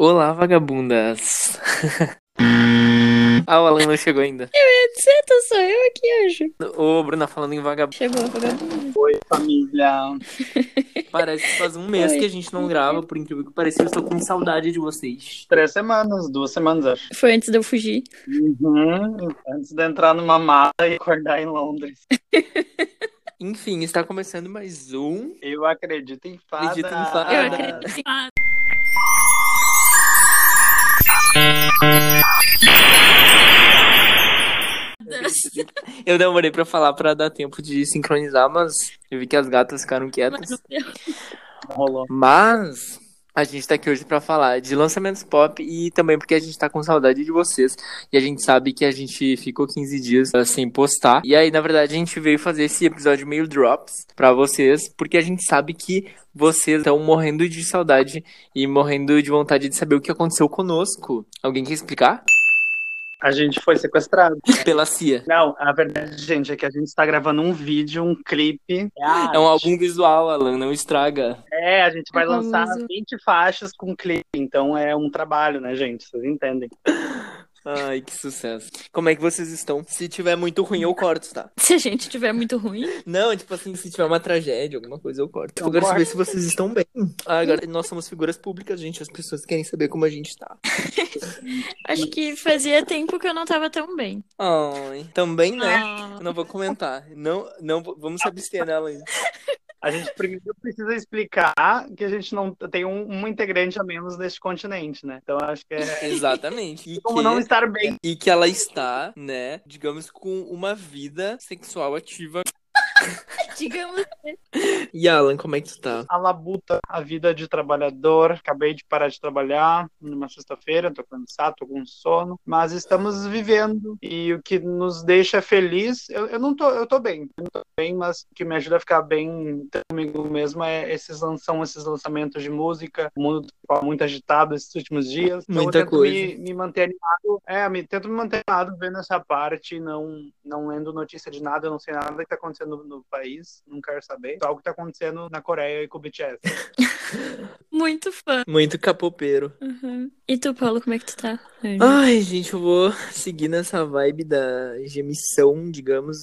Olá, vagabundas. ah, o Alan não chegou ainda. Etc, sou eu aqui, anjo. Ô, Bruna, falando em vagabundo. Chegou, vagabundo. Oi, família. Parece que faz um mês Oi. que a gente não grava, por incrível que pareça, eu estou com saudade de vocês. Três semanas, duas semanas, acho. Foi antes de eu fugir. Uhum. Antes de entrar numa mala e acordar em Londres. Enfim, está começando mais um. Eu acredito em fada. Acredito em fada. Eu acredito. Ah, Eu demorei pra falar pra dar tempo de sincronizar, mas eu vi que as gatas ficaram quietas. Mas eu- Rolou. Mas a gente tá aqui hoje pra falar de lançamentos pop e também porque a gente tá com saudade de vocês. E a gente sabe que a gente ficou 15 dias uh, sem postar. E aí, na verdade, a gente veio fazer esse episódio meio drops pra vocês, porque a gente sabe que vocês estão morrendo de saudade e morrendo de vontade de saber o que aconteceu conosco. Alguém quer explicar? A gente foi sequestrado. Pela CIA. Não, a verdade, gente, é que a gente está gravando um vídeo, um clipe. É um álbum visual, Alan, não estraga. É, a gente vai É lançar famoso. 20 faixas com clipe. Então é um trabalho, né, gente? Vocês entendem. Ai, que sucesso. Como é que vocês estão? Se tiver muito ruim, eu corto, tá? Se a gente tiver muito ruim, Não, tipo assim, se tiver uma tragédia, alguma coisa, eu corto. Eu quero saber se vocês estão bem. Ah, agora, nós somos figuras públicas, gente. As pessoas querem saber como a gente tá. acho que fazia tempo que eu não tava tão bem. Ai, também, né? Ah, não vou comentar. Não, não, vou- vamos se abster nela ainda. A gente primeiro precisa explicar que a gente não tem um, um integrante a menos neste continente, né? Então acho que é Exatamente. E como não que, estar bem. e que ela está, né, digamos, com uma vida sexual ativa. digamos. E Alan, como é que tu tá? A labuta, a vida de trabalhador. Acabei de parar de trabalhar numa sexta-feira, tô cansado, tô com sono, mas estamos vivendo e o que nos deixa feliz, eu, eu não tô, eu tô bem, eu não tô bem, mas o que me ajuda a ficar bem comigo mesmo é esses são esses lançamentos de música, o mundo tá muito agitado esses últimos dias, então Muita eu tento coisa. Me, me manter animado, é, me, tento me manter animado vendo essa parte, não, não lendo notícia de nada, eu não sei nada que tá acontecendo no, no país, não quero saber, só o que tá acontecendo na Coreia e com o BTS. Muito fã. Muito capopeiro. Uhum. E tu, Paulo, como é que tu tá? Ai, gente, eu vou seguir nessa vibe da gemição, digamos,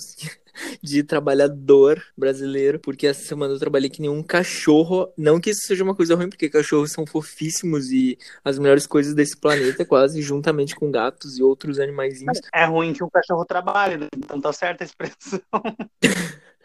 de trabalhador brasileiro, porque essa semana eu trabalhei que nem um cachorro. Não que isso seja uma coisa ruim, porque cachorros são fofíssimos e as melhores coisas desse planeta, quase, juntamente com gatos e outros animaizinhos. É ruim que o cachorro trabalhe, né? então tá certa a expressão.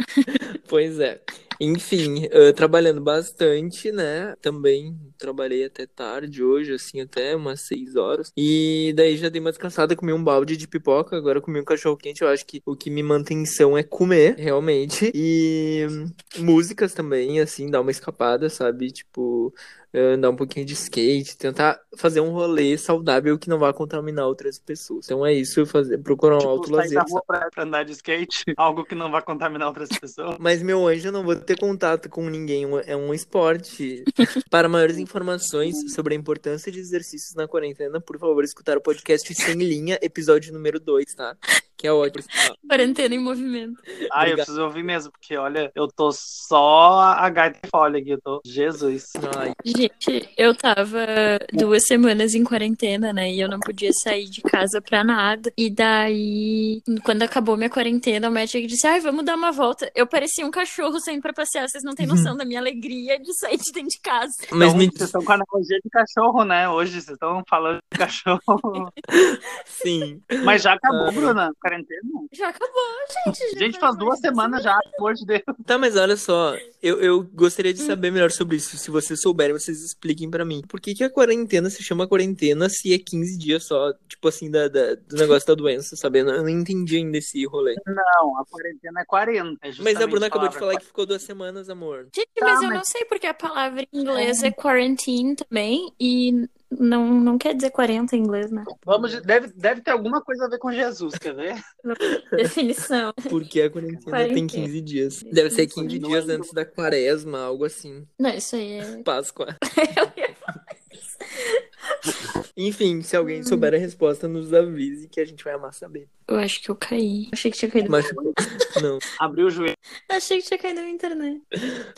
Pois é. Enfim, eh, trabalhando bastante, né? Também trabalhei até tarde hoje, assim, até umas seis horas. E daí já dei uma descansada, comi um balde de pipoca, agora comi um cachorro quente. Eu acho que o que me mantém são é comer, realmente. E hum, músicas também, assim, dar uma escapada, sabe? Tipo, andar um pouquinho de skate, tentar fazer um rolê saudável que não vá contaminar outras pessoas. Então é isso, fazer, procurar um Tipo, alto lazer. na rua pra, pra andar de skate, algo que não vai contaminar outras pessoas. Mas, meu anjo, eu não vou ter contato com ninguém. É um esporte. Para maiores informações sobre a importância de exercícios na quarentena, por favor, escutar o podcast Sem Linha, episódio número 2, tá? Que é ótimo. Quarentena em movimento. Ah, eu preciso ouvir mesmo, porque olha, eu tô só a gaita e folha aqui, eu tô. Jesus. Ai, Gente, eu tava duas semanas em quarentena, né? E eu não podia sair de casa pra nada. E daí, quando acabou minha quarentena, o médico disse: Ai, vamos dar uma volta. Eu parecia um cachorro saindo pra passear. Vocês não têm noção da minha alegria de sair de dentro de casa. mas Então, me Vocês estão com a analogia de cachorro, né? Hoje vocês estão falando de cachorro. sim. Mas já acabou. Bruna, a quarentena. Já acabou, gente. já Gente, faz duas semanas já, pelo amor de Deus. Tá, mas olha só, eu, eu gostaria de saber melhor sobre isso. Se vocês souberem, vocês expliquem pra mim. Por que, que a quarentena se chama quarentena se é 15 dias só, tipo assim, da, da- do negócio da doença, sabe? Eu não, eu não entendi ainda esse rolê. Não, a quarentena é 40. é Mas a Bruna acabou de falar que ficou duas semanas, amor. Gente, Tá, mas eu mas- não sei porque a palavra em inglês é quarantine também. E não, não quer dizer 40 em inglês, né? Vamos de- deve, deve ter alguma coisa a ver com Jesus, quer ver? Definição. Porque a quarentena tem Quarentena. 15 dias. Deve ser 15 Não dias é antes da quaresma, algo assim. Não, isso aí é. Páscoa. Enfim, se Hum. alguém souber a resposta, nos avise que a gente vai amar saber. Eu acho que eu caí. Achei que tinha caído. Mas não. Abriu o joelho. Achei que tinha caído na internet.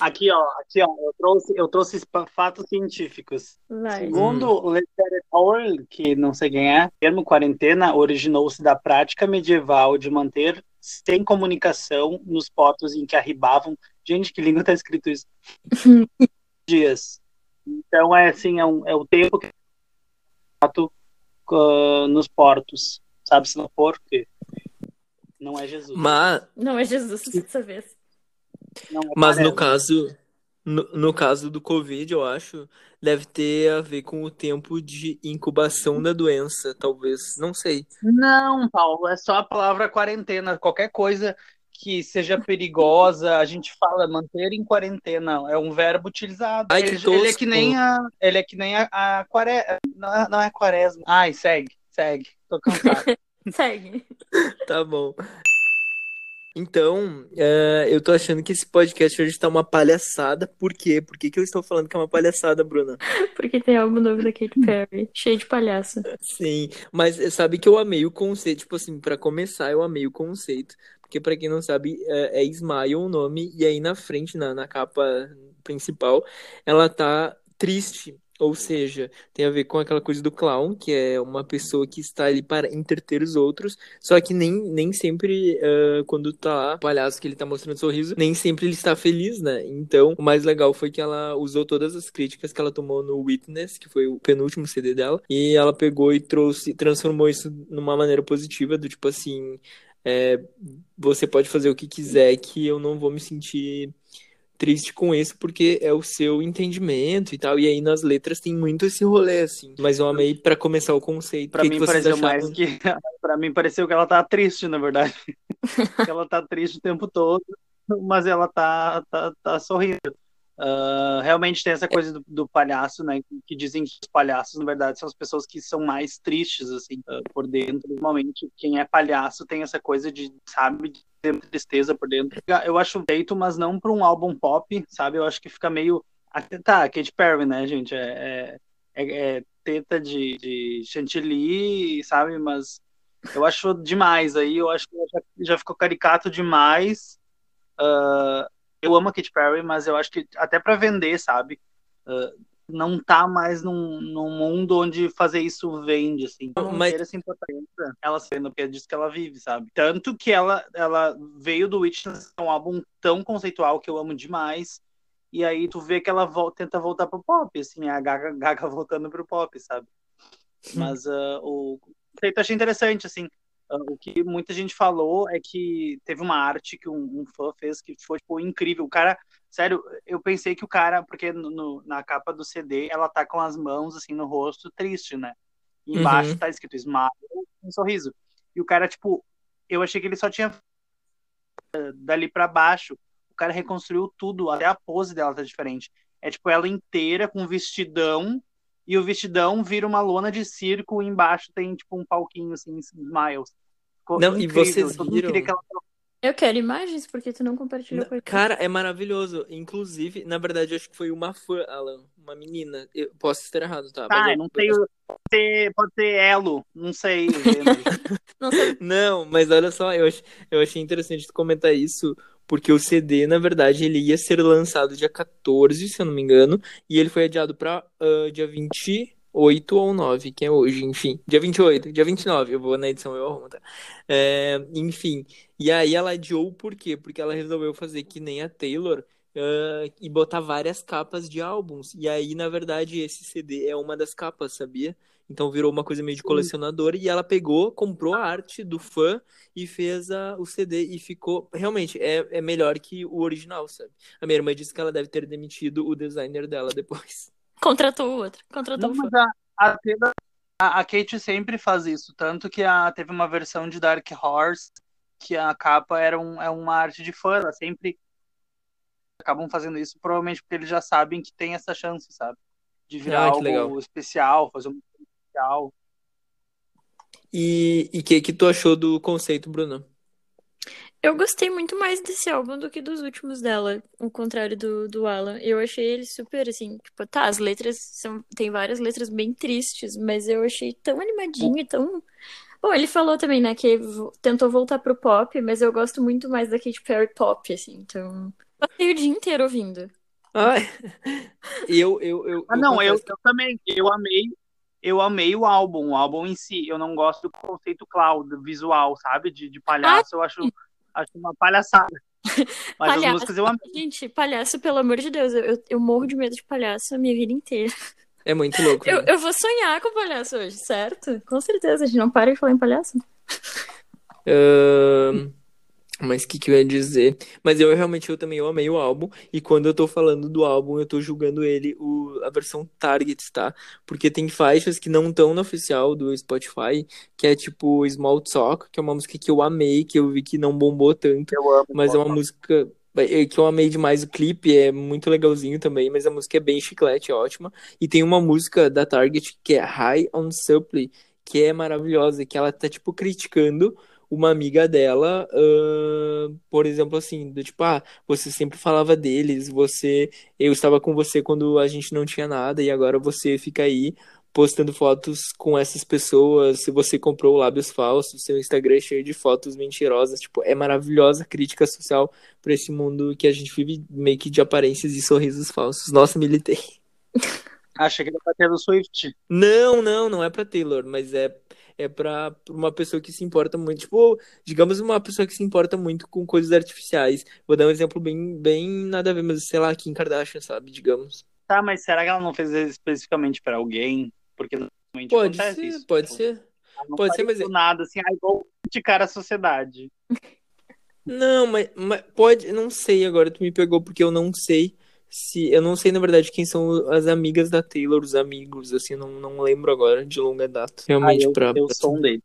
Aqui, ó, aqui, ó, eu trouxe, eu trouxe fa- fatos científicos. Vai. Segundo Lefebvre, que não sei quem é, o termo quarentena originou-se da prática medieval de manter sem comunicação nos portos em que arribavam. Gente, que língua tá escrito isso? Dias. Então é assim, é, um, é o tempo que fato ah, nos portos. Sabe se não for, porque não é Jesus. Mas, Não é Jesus dessa vez. Não é mas no caso, no, no caso do Covid, eu acho, deve ter a ver com o tempo de incubação da doença, talvez. Não sei. Não, Paulo, é só a palavra quarentena. Qualquer coisa que seja perigosa, a gente fala manter em quarentena. É um verbo utilizado. Ai, ele, ele é que nem a, ele é que nem a, a quare... não, é- não é quaresma. Ai, segue, segue. Tô cansado. Segue. Tá bom. Então, é, eu tô achando que esse podcast hoje tá uma palhaçada. Por quê? Por que que eu estou falando que é uma palhaçada, Bruna? Porque tem álbum novo da Katy Perry. Cheio de palhaço. Sim, mas sabe que eu amei o conceito, tipo assim, pra começar eu amei o conceito, porque pra quem não sabe é, é Smile o nome e aí na frente na, na capa principal ela tá triste, ou seja, tem a ver com aquela coisa do clown, que é uma pessoa que está ali para entreter os outros, só que nem, nem sempre eh, quando tá lá, o palhaço que ele tá mostrando sorriso, nem sempre ele está feliz, né? Então, o mais legal foi que ela usou todas as críticas que ela tomou no Witness, que foi o penúltimo CD dela, e ela pegou e trouxe, transformou isso numa maneira positiva, do tipo assim, é, você pode fazer o que quiser, que eu não vou me sentir triste com isso, porque é o seu entendimento e tal, e aí nas letras tem muito esse rolê, assim, mas eu amei pra começar o conceito. Que mim que pareceu mais que. Pra mim pareceu que ela tá triste, na verdade. Ela tá triste o tempo todo, mas ela tá, tá, tá sorrindo. Ah, realmente tem essa coisa do, do palhaço, né? Que, dizem que os palhaços, na verdade, são as pessoas que são mais tristes, assim, ah, por dentro. Normalmente, quem é palhaço tem essa coisa de, sabe, de ter tristeza por dentro. Eu acho feito, mas não pra um álbum pop, sabe? Eu acho que fica meio. Tá, Katy Perry, né, gente? É, é, é- é teta de, de chantilly, sabe? Mas eu acho demais aí, eu acho que já, já ficou caricato demais. Ah, eu amo a Katy Perry, mas eu acho que até pra vender, sabe? Ah, não tá mais num, num mundo onde fazer isso vende, assim. Não Mas- essa importância, ela sendo, porque é disso que ela vive, sabe? Tanto que ela, ela veio do Witness, é um álbum tão conceitual que eu amo demais. E aí tu vê que ela vol- tenta voltar pro pop, assim, a Gaga, Gaga voltando pro pop, sabe? Mas ah, o conceito eu achei interessante, assim. Ah, o que muita gente falou é que teve uma arte que um, um fã fez que foi, tipo, incrível. O cara, sério, eu pensei que o cara, porque no- na capa do CD ela tá com as mãos, assim, no rosto, triste, né? E embaixo Uhum. tá escrito Smile, um sorriso. E o cara, tipo, eu achei que ele só tinha ah, dali pra baixo. O cara reconstruiu tudo, até a pose dela tá diferente. É tipo ela inteira com vestidão e o vestidão vira uma lona de circo e embaixo tem tipo um palquinho assim, smiles. Ficou Não, e incrível. vocês Todo mundo viram? que ela Eu quero imagens, porque tu não compartilhou com. Cara, é maravilhoso. Inclusive, na verdade, eu acho que foi uma fã, Alan, uma menina. Eu posso estar errado, tá? Ah, eu- não sei, o- pode ser, pode ser elo, não sei. Não sei. Não, mas olha só, eu, ach- eu achei interessante tu comentar isso, porque o CD, na verdade, ele ia ser lançado dia 14, se eu não me engano, e ele foi adiado pra ah, dia 28 ou 9, que é hoje, enfim. Dia 28, dia 29, eu vou na edição, eu arrumo, tá? É, enfim, e aí ela adiou por quê? Porque ela resolveu fazer que nem a Taylor, ah, e botar várias capas de álbuns. E aí, na verdade, esse CD é uma das capas, sabia? Então virou uma coisa meio de colecionador e ela pegou, comprou a arte do fã e fez a, o CD e ficou. Realmente, é, é melhor que o original, sabe? A minha irmã disse que ela deve ter demitido o designer dela depois. Contratou o outro. Contratou Não, o fã. mas a, a, a- Kate sempre faz isso, tanto que a, teve uma versão de Dark Horse que a capa era um, é uma arte de fã, ela sempre acabam fazendo isso, provavelmente porque eles já sabem que tem essa chance, sabe? De virar Ah, algo legal. especial, fazer um especial. E o que que tu achou do conceito, Bruno? Eu gostei muito mais desse álbum do que dos últimos dela, ao contrário do, do Alan. Eu achei ele super, assim, tipo, tá, as letras são. Tem várias letras bem tristes, mas eu achei tão animadinho e tão. Bom, ele falou também, né, que tentou voltar pro pop, mas eu gosto muito mais da Katy Perry pop, assim, então. Passei o dia inteiro ouvindo. Ah, eu, eu, eu, Ah, não, eu, eu também. Eu amei. Eu amei o álbum, o álbum em si. Eu não gosto do conceito cloud, visual, sabe? De, de palhaço, eu acho, acho uma palhaçada. Mas as Palhaço. músicas eu amei. Gente, palhaço, pelo amor de Deus, eu, eu, eu morro de medo de palhaço a minha vida inteira. é muito louco. Eu, né? eu vou sonhar com palhaço hoje, certo? Com certeza, a gente não para de falar em palhaço. Ahn, mas o que, que eu ia dizer? Mas eu realmente eu também eu amei o álbum. E quando eu tô falando do álbum, eu tô julgando ele o, a versão Target, tá? Porque tem faixas que não estão no oficial do Spotify, que é tipo Small Talk, que é uma música que eu amei, que eu vi que não bombou tanto. Eu amo. Mas é uma música é, que eu amei demais. O clipe é muito legalzinho também, mas a música é bem chiclete, é ótima. E tem uma música da Target que é High on Supply, que é maravilhosa, que ela tá, tipo, criticando uma amiga dela, ahn, por exemplo, assim, do tipo, ah, você sempre falava deles, você, eu estava com você quando a gente não tinha nada, e agora você fica aí postando fotos com essas pessoas, se você comprou lábios falsos, seu Instagram é cheio de fotos mentirosas, tipo, é maravilhosa crítica social para esse mundo que a gente vive meio que de aparências e sorrisos falsos. Nossa, militei. Achei que era pra Taylor Swift. Não, não, não é pra Taylor, mas é é pra pra uma pessoa que se importa muito, tipo, digamos uma pessoa que se importa muito com coisas artificiais. Vou dar um exemplo bem bem nada a ver, mas sei lá, Kim Kardashian, sabe, digamos. Tá, mas será que ela não fez especificamente pra alguém? Porque normalmente Pode ser, isso. pode Tipo, ser. ela não pode ser, mas é- nada, assim, ai, vou criticar a sociedade. Não, mas, mas pode, não sei agora, tu me pegou porque eu não sei se, eu não sei na verdade quem são as amigas da Taylor, os amigos, assim, não, não lembro agora de longa data. Ah, Realmente eu, pra, eu pra- sou um deles.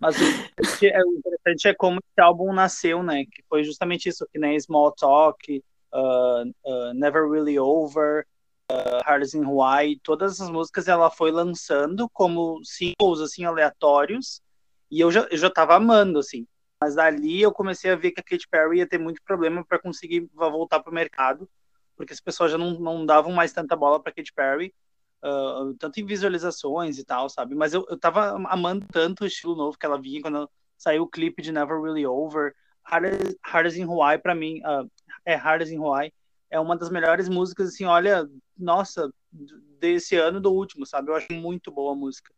Mas o interessante é, o interessante é como esse álbum nasceu, né? Que foi justamente isso, que nem Small Talk, uh, uh, Never Really Over, uh, Hard as in Hawaii, todas essas músicas ela foi lançando como singles, assim, aleatórios, e eu já, eu já tava amando, assim. Mas dali eu comecei a ver que a Katy Perry ia ter muito problema para conseguir voltar pro mercado, porque as pessoas já não, não davam mais tanta bola para Katy Perry, uh, tanto em visualizações e tal, sabe? Mas eu, eu tava amando tanto o estilo novo que ela vinha quando saiu o clipe de Never Really Over. Hard as, in Hawaii, pra mim, uh, é Hard as in Hawaii, é uma das melhores músicas, assim, olha, nossa, desse ano do último, sabe? Eu acho muito boa a música.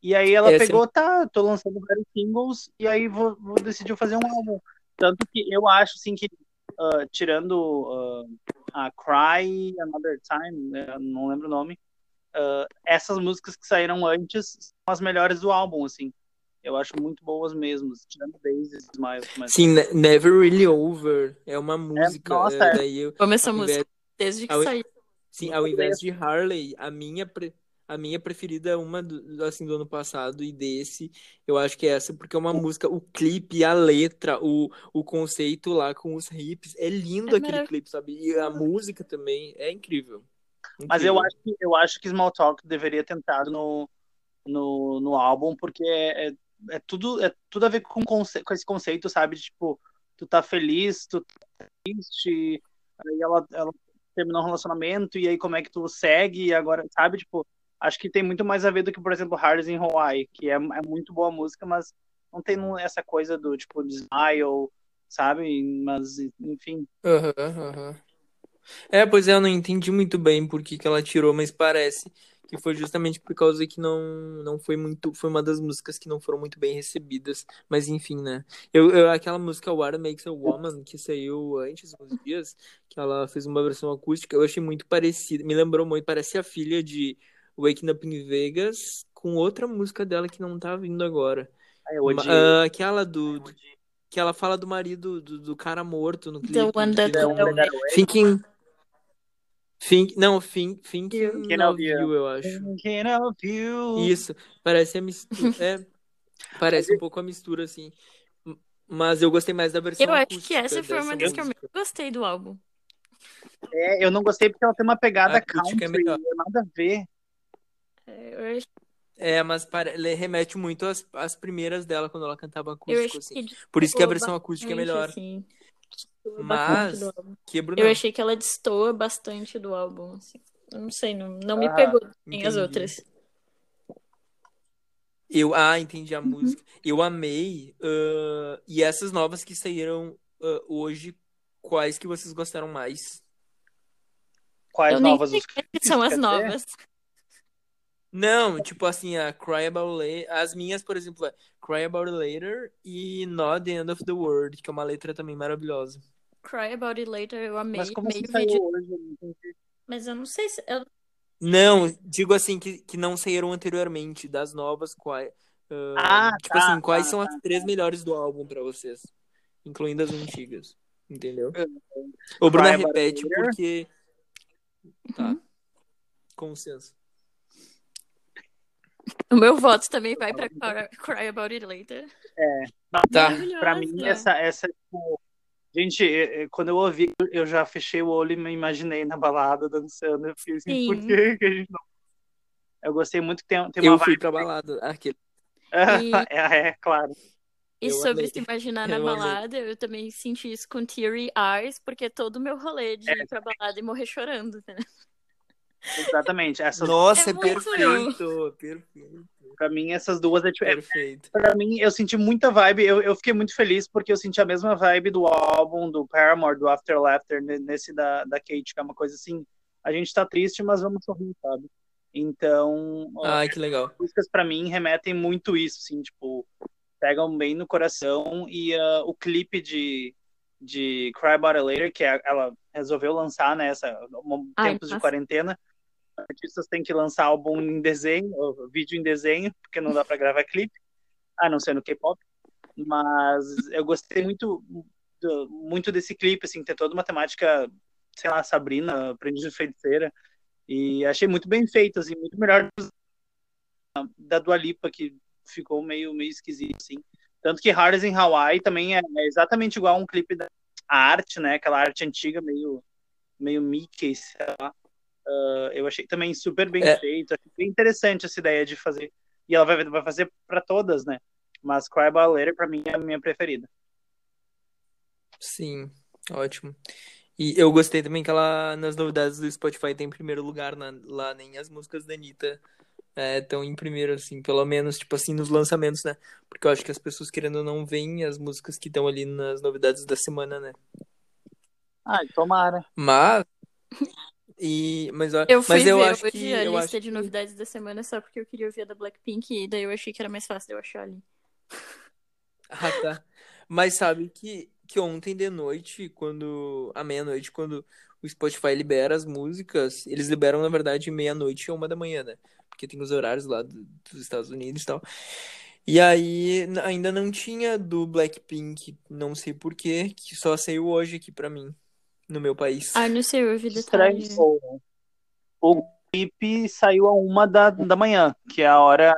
E aí ela Essa é- pegou, tá, tô lançando vários singles, e aí vou, vou decidir fazer um álbum. Tanto que eu acho, assim, que uh, tirando uh, a Cry Another Time, né, não lembro o nome, uh, essas músicas que saíram antes são as melhores do álbum, assim. Eu acho muito boas mesmo, tirando Daisy Smile. Mas... Sim, Ne- Never Really Over é uma música, nossa, é, é. daí eu, essa ao música invés, desde que ao- saiu. sim, ao invés de Harley, a minha pre- a minha preferida é uma do, assim do ano passado e desse, eu acho que é essa porque é uma música, o clipe, a letra, o, o conceito lá com os hips, é lindo É aquele clipe, sabe? E a música também é incrível. Mas eu Incrível. acho que eu acho que Small Talk deveria ter entrado no, no, no álbum, porque é, é, é tudo, é tudo a ver com, conce- com esse conceito, sabe? De, tipo, tu tá feliz, tu tá triste, aí ela, ela terminou um relacionamento, e aí como é que tu segue, e agora, sabe? Tipo, acho que tem muito mais a ver do que, por exemplo, Hard in Hawaii, que é, é muito boa música, mas não tem essa coisa do, tipo, de smile, sabe? Mas, enfim. Aham, aham. É, pois é, eu não entendi muito bem por que que ela tirou, mas parece que foi justamente por causa que não, não foi muito, foi uma das músicas que não foram muito bem recebidas, mas enfim, né? Eu, eu- aquela música What Makes a Woman, que saiu antes, uns dias, que ela fez uma versão acústica, eu achei muito parecida, me lembrou muito, parece a filha de Waking Up in Vegas com outra música dela que não tá vindo agora. Aí eu Ma- odiei. ah, aquela do, do- que ela fala do marido do, do cara morto no clipe. The One That The One That Away. Thinking. Think, não, think, thinking Thinking of you. you, eu acho. Thinking of you. Isso, parece a mistura. É, parece um pouco a mistura, assim. Mas eu gostei mais da versão Eu acho que essa foi uma das que eu gostei do álbum. É, eu não gostei porque ela tem uma pegada A é country, melhor. nada a ver. É, eu É, mas para, ele remete muito às, às primeiras dela quando ela cantava acústico, assim. que Por isso que a versão acústica é melhor. assim. Mas, Eu achei que ela destoa bastante do álbum, assim. Eu não sei, não, não me Ah, pegou nem as outras. Eu, ah, entendi a Uhum. música. Eu amei. ah, e essas novas que saíram ah, hoje, quais que vocês gostaram mais? Quais Eu nem novas sei os são as novas. Não, tipo assim, a Cry About Later. As minhas, por exemplo, é Cry About It Later e Not the End of the World, que é uma letra também maravilhosa. Cry About It Later, eu amei. Mas como meio assim saiu vídeo. hoje? Eu não entendi. Mas eu não sei se. Eu... Não, digo assim, que, que não saíram anteriormente, das novas, quais. Ah, tipo tá, assim, quais tá, são tá. as três melhores do álbum pra vocês? Incluindo as antigas. Entendeu? Uhum. O It repete porque. Tá. Uhum. Com licença. O meu voto também vai pra Cry- Cry About It Later. Tá. Pra mim, essa, essa, tipo, gente, quando eu ouvi, eu já fechei o olho e me imaginei na balada dançando. Eu fiquei assim, por Sim. que que a gente não. Eu gostei muito que tem, tem uma Eu fui vibe. pra balada. Aquele. E- É, é, claro. E Eu sobre amei. se imaginar na Eu amei. balada, eu também senti isso com Teary Eyes, porque todo o meu rolê de ir pra balada e morrer chorando, né? Exatamente. Essas, Nossa, É é perfeito. Perfeito. pra mim, essas duas é, tipo, é Perfeito. Pra mim, eu senti muita vibe. Eu, eu fiquei muito feliz porque eu senti a mesma vibe do álbum, do Paramore, do After Laughter, ne- nesse da, da Kate, que é uma coisa assim. A gente tá triste, mas vamos sorrir, sabe? Então, ó, Ai, que legal. as músicas pra mim remetem muito isso, assim, tipo, pegam bem no coração. E ah, o clipe de, de Cry About It Later, que é- ela resolveu lançar, né, essa, um, Ai, tempos de quarentena. Artistas têm que lançar álbum em desenho, vídeo em desenho, porque não dá pra gravar clipe a não ser no K-pop, mas eu gostei muito muito desse clipe, assim, ter toda uma temática, sei lá, Sabrina, Aprendiz de Feiticeira, e achei muito bem feito, assim, muito melhor da Dua Lipa, que ficou meio, meio esquisito, assim. Tanto que Hardest in Hawaii também é, é exatamente igual a um clipe da arte, né, aquela arte antiga, meio, meio Mickey, sei lá. Ah, eu achei também super bem É. feito, achei bem interessante essa ideia de fazer, e ela vai, vai fazer para todas, né, mas Cry About Later, pra mim, é a minha preferida. Sim, ótimo. E eu gostei também que ela, nas novidades do Spotify, tem em primeiro lugar na- lá, nem as músicas da Anitta estão em primeiro, assim, pelo menos, tipo assim, nos lançamentos, né? Porque eu acho que as pessoas querendo ou não veem as músicas que estão ali nas novidades da semana, né? Ai, tomara. Mas. E, mas, ó- Eu fui mas eu ver acho que. a Eu lista acho de novidades da semana só porque eu queria ouvir a da Blackpink e daí eu achei que era mais fácil de eu achar ali. Ah, tá. Mas sabe que, que ontem de noite, quando. À meia-noite, quando o Spotify libera as músicas, eles liberam, na verdade, meia-noite ou uma da manhã, né? Porque tem os horários lá do- dos Estados Unidos e tal. E aí ainda não tinha do Blackpink, não sei por quê, que só saiu hoje aqui pra mim, no meu país. Ah, não sei, eu ouvi de Estranho. tarde. O, clipe saiu a uma da, da manhã, que é a hora.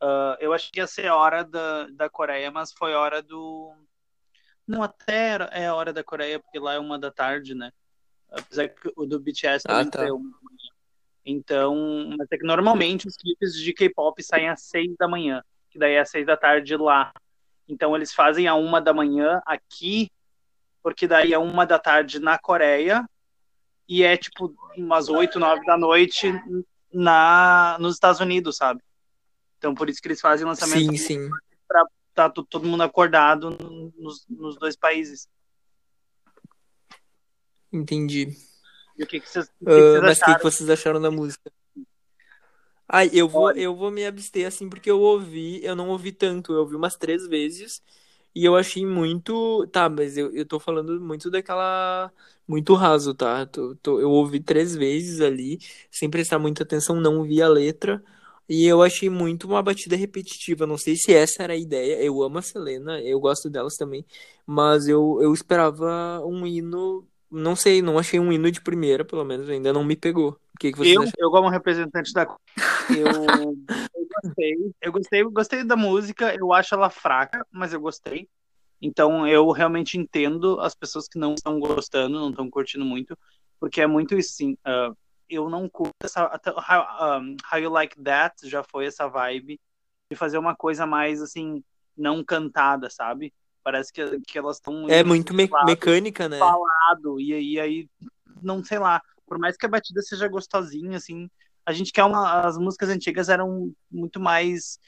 ah, eu achei que ia ser a hora da, da Coreia, mas foi a hora do. Não, até é a hora da Coreia, porque lá é uma da tarde, né? Apesar que o do BTS Ah, também tá. saiu uma da manhã. Então, mas é que normalmente os clipes de K-pop saem às seis da manhã, que daí é às seis da tarde lá. Então eles fazem a uma da manhã aqui, porque daí é uma da tarde na Coreia e é tipo umas oito, nove da noite na nos Estados Unidos, sabe? Então por isso que eles fazem lançamento Sim, sim. tá to- todo mundo acordado nos, nos dois países. Entendi. E o que, que vocês, o que que Ah, vocês mas o que, que vocês acharam da música? Ai, eu vou, eu vou me abster assim porque eu ouvi, eu não ouvi tanto, eu ouvi umas três vezes e eu achei muito. Tá, mas eu, eu tô falando muito daquela. Muito raso, tá? Tô- tô- eu ouvi três vezes ali, sem prestar muita atenção, não vi a letra. E eu achei muito uma batida repetitiva. Não sei se essa era a ideia. Eu amo a Selena, eu gosto delas também. Mas eu, eu esperava um hino. Não sei, não achei um hino de primeira, pelo menos, ainda não me pegou. O que, que vocês Eu, acharam? eu como representante da eu gostei, eu gostei, eu gostei da música, eu acho ela fraca, mas eu gostei. Então eu realmente entendo as pessoas que não estão gostando, não estão curtindo muito, porque é muito isso, assim, ah, eu não curto essa. How, um, How You Like That já foi essa vibe de fazer uma coisa mais assim, não cantada, sabe? Parece que, que elas estão. É muito me mecânica, né? Falado, e aí, aí, não sei lá, por mais que a batida seja gostosinha, assim, a gente quer uma. As músicas antigas eram muito mais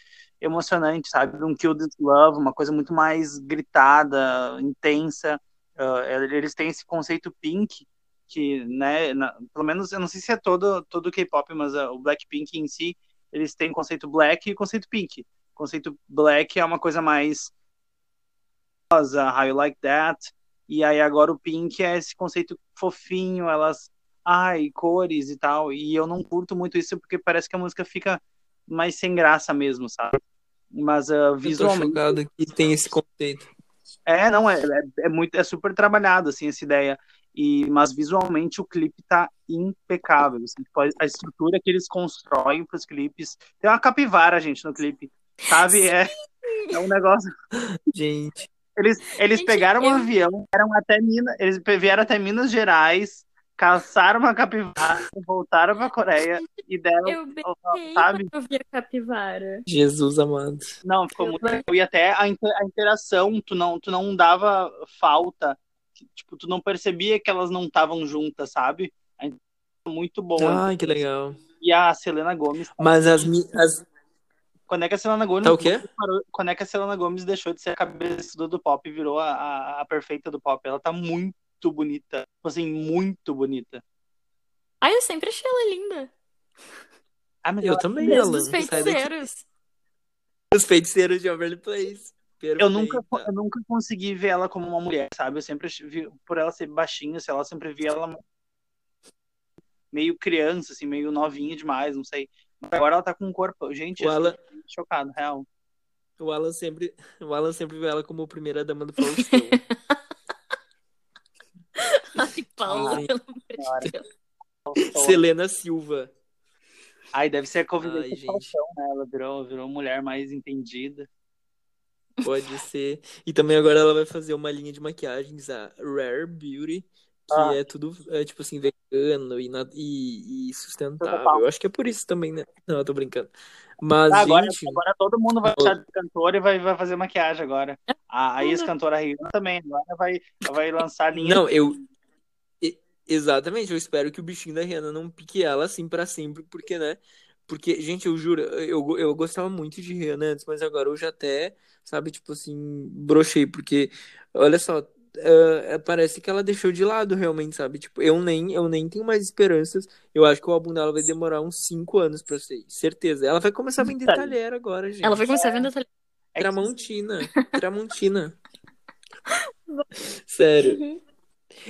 emocionantes, sabe? Um Kill This Love, uma coisa muito mais gritada, intensa. Uh, eles têm esse conceito pink, que, né, na, pelo menos, eu não sei se é todo, todo K-pop, mas uh, o Blackpink em si, eles têm conceito black e conceito pink. O conceito black é uma coisa mais how you like that, e aí agora o pink é esse conceito fofinho, elas, ai, cores e tal, e eu não curto muito isso porque parece que a música fica mais sem graça mesmo, sabe? Mas uh, visualmente... Eu tô que tem esse conceito. É, não, é, é, é, muito, é super trabalhado, assim, essa ideia. E, mas visualmente o clipe tá impecável. Assim, tipo, a estrutura que eles constroem para os clipes. Tem uma capivara, gente, no clipe. Sabe? É, é um negócio. Gente. Eles, eles gente, pegaram eu... um avião, eram até Minas, eles vieram até Minas Gerais, caçaram uma capivara, voltaram pra Coreia e deram. Eu sabe? eu vi a capivara. Jesus amado. Não, ficou eu muito. E até a, a interação, tu não, tu não dava falta. Tipo, tu não percebia que elas não estavam juntas, sabe? Muito boa. Ai, que legal. E a Selena Gomes. Mas as, as, quando é que a Selena Gomes. Tá o quê? Parou, quando é que a Selena Gomes deixou de ser a cabeça do pop e virou a, a, a perfeita do pop? Ela tá muito bonita. Tipo assim, muito bonita. Ai, eu sempre achei ela linda. Ah, mas eu, eu também, ela. Os feiticeiros. Os feiticeiros de Overly Place. Eu nunca, eu nunca consegui ver ela como uma mulher, sabe? Eu sempre vi, por ela ser baixinha, sei lá, eu sempre vi ela meio criança, assim, meio novinha demais, não sei. Agora ela tá com um corpo. Gente, o Alan... chocado, real. O Alan sempre, o Alan sempre vê ela como a primeira dama do Faustão. Ai, pelo amor de Deus. Selena Silva. Ai, deve ser a convivência Ai, Faustão, né? Ela virou, virou mulher mais entendida. Pode ser. E também agora ela vai fazer uma linha de maquiagens, a Rare Beauty, que ah. é tudo, é, tipo assim, vegano e, e, e sustentável. Eu acho que é por isso também, né? Não, eu tô brincando. Mas, ah, agora, gente... agora todo mundo vai achar de cantora e vai, vai fazer maquiagem agora. A, a ex-cantora Rihanna também, agora vai, vai lançar linha. Não, eu... Exatamente, eu espero que o bichinho da Rihanna não pique ela assim para sempre, porque, né? Porque, gente, eu juro, eu, eu gostava muito de Rihanna antes, mas agora eu já até, sabe, tipo assim, brochei, porque, olha só, uh, parece que ela deixou de lado realmente, sabe? Tipo, eu nem, eu nem tenho mais esperanças. Eu acho que o álbum dela vai demorar uns 5 anos pra sair. Certeza. Ela vai começar a vender talher agora, gente. Ela vai começar a vender talher. Tramontina. Tramontina. Sério. Uhum.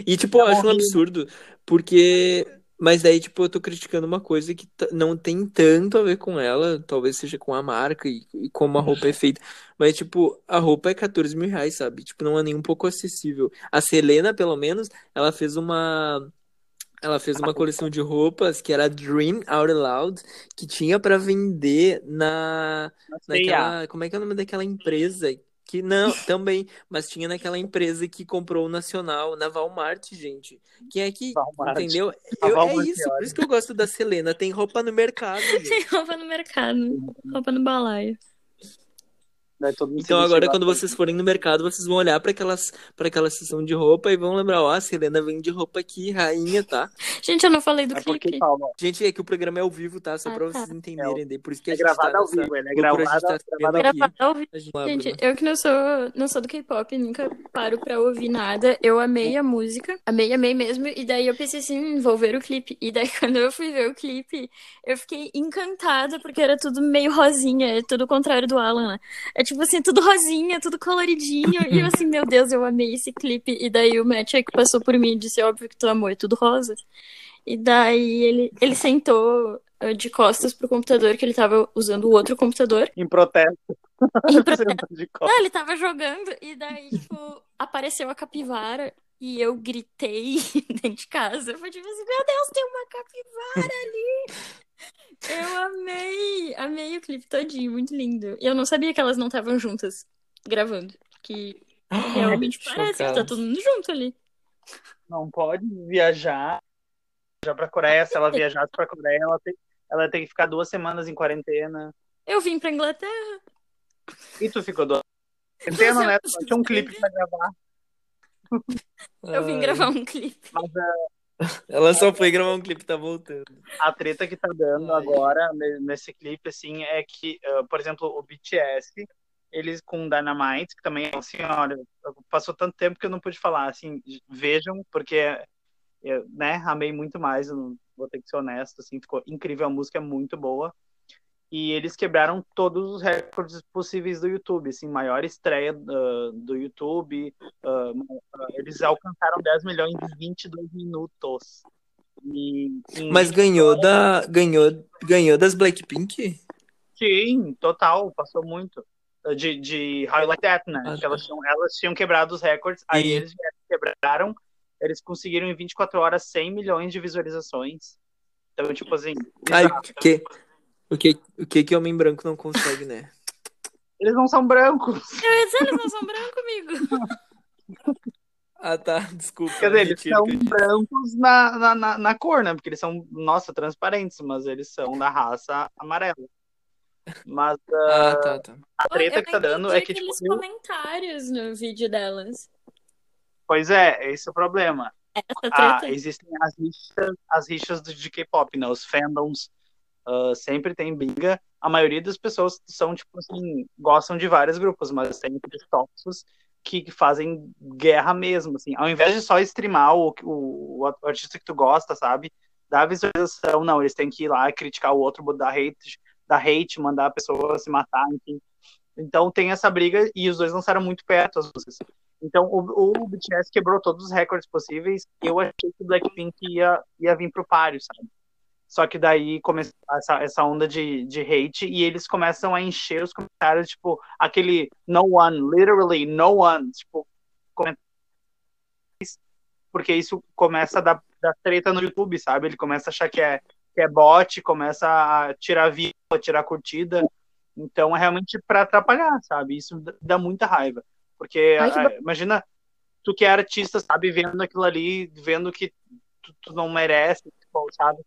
E, tipo, eu acho um absurdo, porque mas daí, tipo, eu tô criticando uma coisa que não tem tanto a ver com ela, talvez seja com a marca e, e como a roupa é feita. Mas, tipo, a roupa é 14 mil reais, sabe? Tipo, não é nem um pouco acessível. A Selena, pelo menos, ela fez uma. Ela fez uma coleção de roupas que era Dream Out Loud, que tinha para vender na. Naquela, como é que é o nome daquela empresa que não, também, mas tinha naquela empresa que comprou o Nacional, na Walmart, gente. Quem é que, Walmart. entendeu? Eu, é isso, por isso que eu gosto da Selena, tem roupa no mercado, gente. Tem roupa no mercado, roupa no balaio. Né, então agora quando vocês forem no mercado, vocês vão olhar para aquelas para aquela seção de roupa e vão lembrar, ó, a Selena vende roupa aqui, rainha, tá? Gente, eu não falei do é clipe. Gente, é que o programa é ao vivo, tá? Só ah, para tá. vocês entenderem, é, por isso que é a gente gravado tá ao vivo, é gravado, tá gravado ao vivo. Gente, eu que não sou não sou do K-pop, nunca paro para ouvir nada. Eu amei a música, amei, amei mesmo, e daí eu pensei assim, vou ver o clipe. E daí quando eu fui ver o clipe, eu fiquei encantada porque era tudo meio rosinha, é tudo o contrário do Alan, né? É tipo assim, tudo rosinha, tudo coloridinho. e eu assim, meu Deus, eu amei esse clipe. E daí o Matt aí que passou por mim e disse, óbvio que tu amou, é tudo rosa. E daí ele, ele sentou eh, de costas pro computador, que ele tava usando o outro computador. Em protesto. Em protesto. Não, ele tava jogando, e daí, tipo, apareceu a capivara. E eu gritei dentro de casa. Eu falei tipo assim, meu Deus, tem uma capivara ali! Eu amei, amei o clipe todinho, muito lindo. E eu não sabia que elas não estavam juntas gravando. Que realmente parece que tá todo mundo junto ali. Não pode viajar viajar pra Coreia. Se ela viajasse pra Coreia, ela tem, ela tem que ficar duas semanas em quarentena. Eu vim pra Inglaterra. E tu ficou duas quarentena, né? Tu tinha um clipe pra gravar. Eu vim gravar um clipe. Mas é, Ela só foi gravar um clipe e tá voltando. a treta que tá dando Ai. agora ne- nesse clipe, assim, é que, ah, por exemplo, o BTS, eles com Dynamite, que também, assim, olha, passou tanto tempo que eu não pude falar, assim, vejam, porque eu, né, amei muito mais, vou ter que ser honesto, assim, ficou incrível, a música é muito boa. E eles quebraram todos os recordes possíveis do YouTube, assim, maior estreia ah, do YouTube, ah, ah, eles alcançaram 10 milhões em 22 minutos. E, Mas ganhou da. Ganhou, ganhou das Blackpink? Sim, total, passou muito. De, de How Like That, né? Ah, elas, tinham, elas tinham quebrado os recordes, aí eles quebraram, eles conseguiram em 24 horas 100 milhões de visualizações. Então, tipo assim, Ai, que, o, que, o que que homem branco não consegue, né? eles não são brancos. Eu ia dizer, eles não são brancos, amigo. Ah, tá. Desculpa. Quer dizer, eles são brancos na, na, na, na cor, né? Porque eles são, nossa, transparentes, mas eles são da raça amarela. Mas ah, Ah, tá, tá. a treta eu que tá dando é que, tipo, aqueles comentários no vídeo delas. pois é, esse é o problema. Essa Ah, treta. existem as rixas, as rixas do- de K-pop, né? Os fandoms ah, sempre tem briga. A maioria das pessoas são, tipo assim, gostam de vários grupos, mas tem tóxicos que, que fazem guerra mesmo, assim. Ao invés de só streamar o, o, o artista que tu gosta, sabe? Dar visualização, não, eles têm que ir lá criticar o outro, dar hate, dar hate, mandar a pessoa se matar, enfim. Então tem essa briga e os dois lançaram muito perto as músicas. Então o, o BTS quebrou todos os recordes possíveis e eu achei que o Blackpink ia, ia vir pro páreo, sabe? Só que daí começa essa, essa onda de, de hate e eles começam a encher os comentários, tipo, aquele no one, literally no one, tipo, comentários, porque isso começa a dar, dar treta no YouTube, sabe? Ele começa a achar que é, que é bot, começa a tirar view, a tirar curtida. Então é realmente pra atrapalhar, sabe? Isso dá- muita raiva. Porque Ai, ah, imagina tu que é artista, sabe, vendo aquilo ali, vendo que tu, tu não merece, tipo, sabe?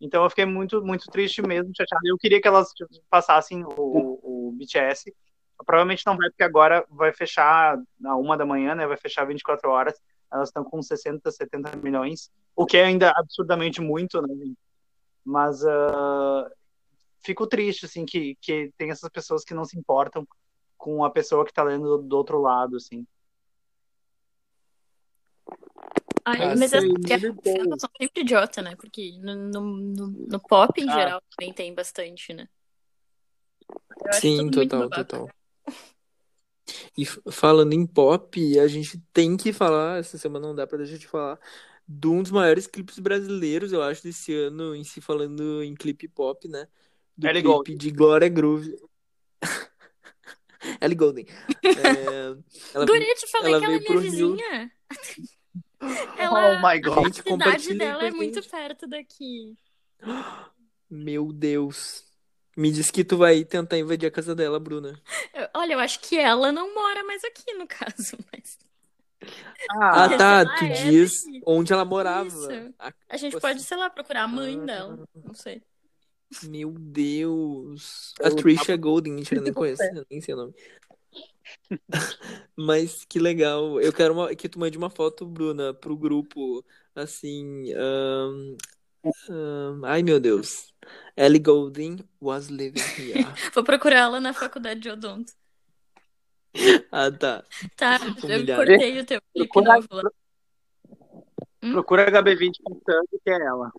Então eu fiquei muito, muito triste mesmo, chateado. Eu queria que elas tipo, passassem o, o, BTS. Provavelmente não vai, porque agora vai fechar na uma da manhã, né? Vai fechar 24 horas. Elas estão com 60, 70 milhões, o que é ainda absurdamente muito, né? Mas ah, fico triste, assim, que, que tem essas pessoas que não se importam com a pessoa que tá lendo do, do outro lado, assim. Ai, Ah, mas sim, as meu guerras Deus. são sempre idiota, né? Porque no, no, no, no pop, em Ah. geral, também tem bastante, né? Eu Sim, total, total. E falando em pop, a gente tem que falar, essa semana não dá pra deixar de falar, de um dos maiores clipes brasileiros, eu acho, desse ano, em si, falando em clipe pop, né? Do Ellie clipe Goulding. de Glória Groove. Ellie Goulding. É, ela Guria, te falei ela que ela é minha Rio. Ela, Oh my God. a Gente, cidade compartilha dela é a muito gente. perto daqui. Meu Deus. Me diz que tu vai tentar invadir a casa dela, Bruna. Eu- olha, eu acho que ela não mora mais aqui, no caso, mas Ah, Ah, tá. Tu é diz daqui. onde ela morava. Isso. A- a gente tipo pode, assim. sei lá, procurar a mãe Ah. dela. Não sei. Meu Deus. A Trisha tava- Golden, mentira, eu nem conheço, eu nem sei o nome. Mas que legal. Eu quero uma- que tu mande uma foto, Bruna, pro grupo, assim. ahn, ahn, ai, meu Deus. Ellie Goulding was living here. Vou procurar ela na faculdade de odonto. Ah, tá. Tá, eu Humilhado. cortei o teu clipe Procura- novo lá. procura HB20 pensando que é ela.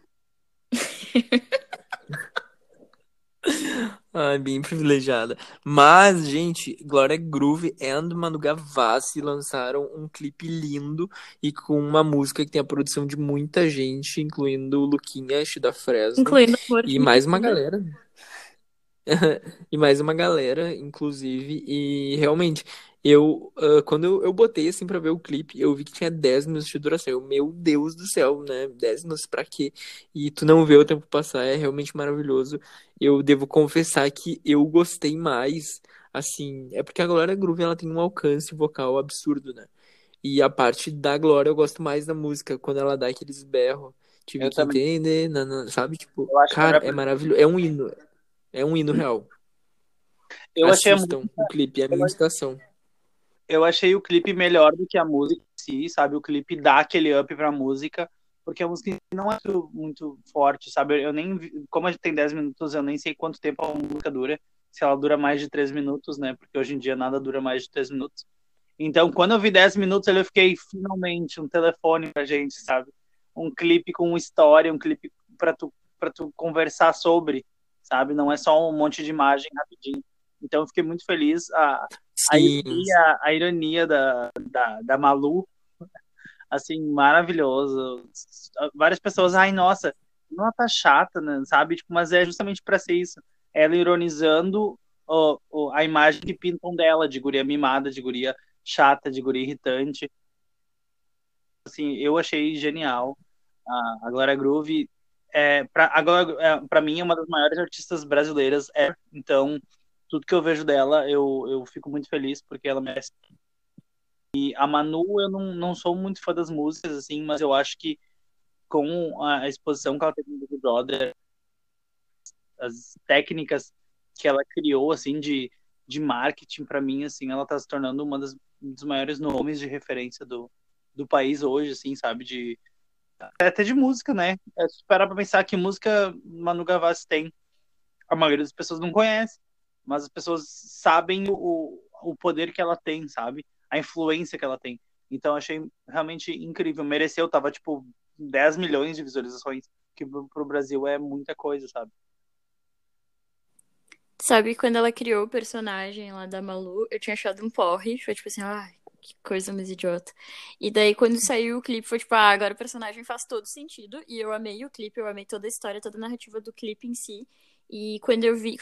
Ai, bem privilegiada. Mas, gente, Glória Groove and Manu Gavassi lançaram um clipe lindo e com uma música que tem a produção de muita gente, incluindo o Luquinha, da Fresno. Incluindo. E mais uma galera. e mais uma galera, inclusive. E realmente, eu ah, quando eu, eu botei assim pra ver o clipe, eu vi que tinha 10 minutos de duração. Eu, meu Deus do céu, né? 10 minutos pra quê? E tu não vê o tempo passar, é realmente maravilhoso. Eu devo confessar que eu gostei mais, assim, é porque a Glória Groove ela tem um alcance vocal absurdo, né? E a parte da Glória eu gosto mais da música, quando ela dá aqueles berros, Tive Eu que também. entender, nanana, sabe? Tipo, cara, é maravilhoso. É um hino. É um hino real. Eu achei, a Assistam o clipe, é a minha indicação. Eu achei o clipe melhor do que a música em si, sabe? O clipe dá aquele up pra música, porque a música não é muito, forte, sabe? Eu nem como a gente tem 10 minutos, eu nem sei quanto tempo a música dura, se ela dura mais de 3 minutos, né? Porque hoje em dia nada dura mais de 3 minutos. Então, quando eu vi 10 minutos, eu fiquei finalmente um telefone pra gente, sabe? Um clipe com história, um clipe pra tu, pra tu conversar sobre, sabe? Não é só um monte de imagem rapidinho. Então, eu fiquei muito feliz. A, a ironia, a ironia da, da, da Malu, assim, maravilhoso. Várias pessoas, ai, nossa, não tá chata, né, sabe? Tipo, mas é justamente pra ser isso. Ela ironizando ó, ó, a imagem que pintam dela, de guria mimada, de guria chata, de guria irritante. Assim, eu achei genial. A, Glória Groove, é, pra, a Glória, é, pra mim, é uma das maiores artistas brasileiras. É, então, tudo que eu vejo dela, eu, eu fico muito feliz, porque ela merece. E a Manu, eu não, não sou muito fã das músicas, assim, mas eu acho que com a exposição que ela teve no Big Brother, as técnicas que ela criou, assim, de, de marketing, para mim, assim, ela tá se tornando uma das, um dos maiores nomes de referência do, do país hoje, assim, sabe, de até de música, né? É esperar pra pensar que música Manu Gavassi tem. A maioria das pessoas não conhece, mas as pessoas sabem o, o poder que ela tem, sabe? A influência que ela tem. Então achei realmente incrível. Mereceu, tava tipo 10 milhões de visualizações, que pro, Brasil é muita coisa, sabe? Sabe, quando ela criou o personagem lá da Malu, eu tinha achado um porre. Foi tipo assim, ai, que coisa mais idiota. E daí, quando saiu o clipe, foi tipo, ah, agora o personagem faz todo sentido. E eu amei o clipe, eu amei toda a história, toda a narrativa do clipe em si. E quando eu vi,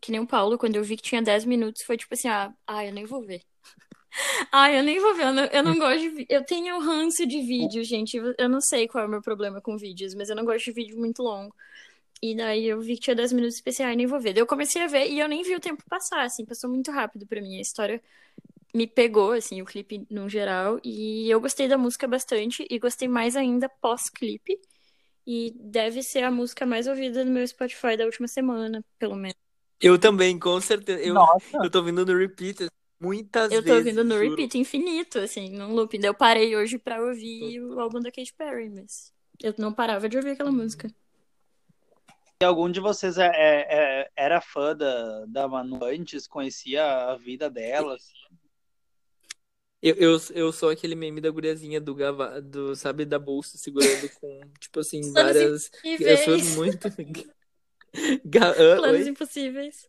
que nem o Paulo, quando eu vi que tinha 10 minutos, foi tipo assim, ah, ah eu nem vou ver. ah, eu nem vou ver, eu não, eu não gosto de Eu tenho ranço de vídeo, gente. Eu não sei qual é o meu problema com vídeos, mas eu não gosto de vídeo muito longo. E daí eu vi que tinha 10 minutos especiais, nem vou ver. Daí eu comecei a ver e eu nem vi o tempo passar, assim, passou muito rápido pra mim. A história me pegou, assim, o clipe no geral. E eu gostei da música bastante e gostei mais ainda pós-clipe. E deve ser a música mais ouvida no meu Spotify da última semana, pelo menos. Eu também, com certeza. Eu, Nossa, eu tô ouvindo no repeat muitas Eu tô vezes. ouvindo no juro. repeat infinito, assim, num looping. Eu parei hoje pra ouvir o álbum da Katy Perry, mas eu não parava de ouvir aquela música. e algum de vocês é, é- é- era fã da, da Manu antes? Conhecia a vida dela? assim? Eu, eu, eu sou aquele meme da guriazinha do, gava, do sabe, da bolsa segurando com, tipo assim, Planos várias. Eu sou impossíveis. muito. Ga-? Planos Oi? impossíveis.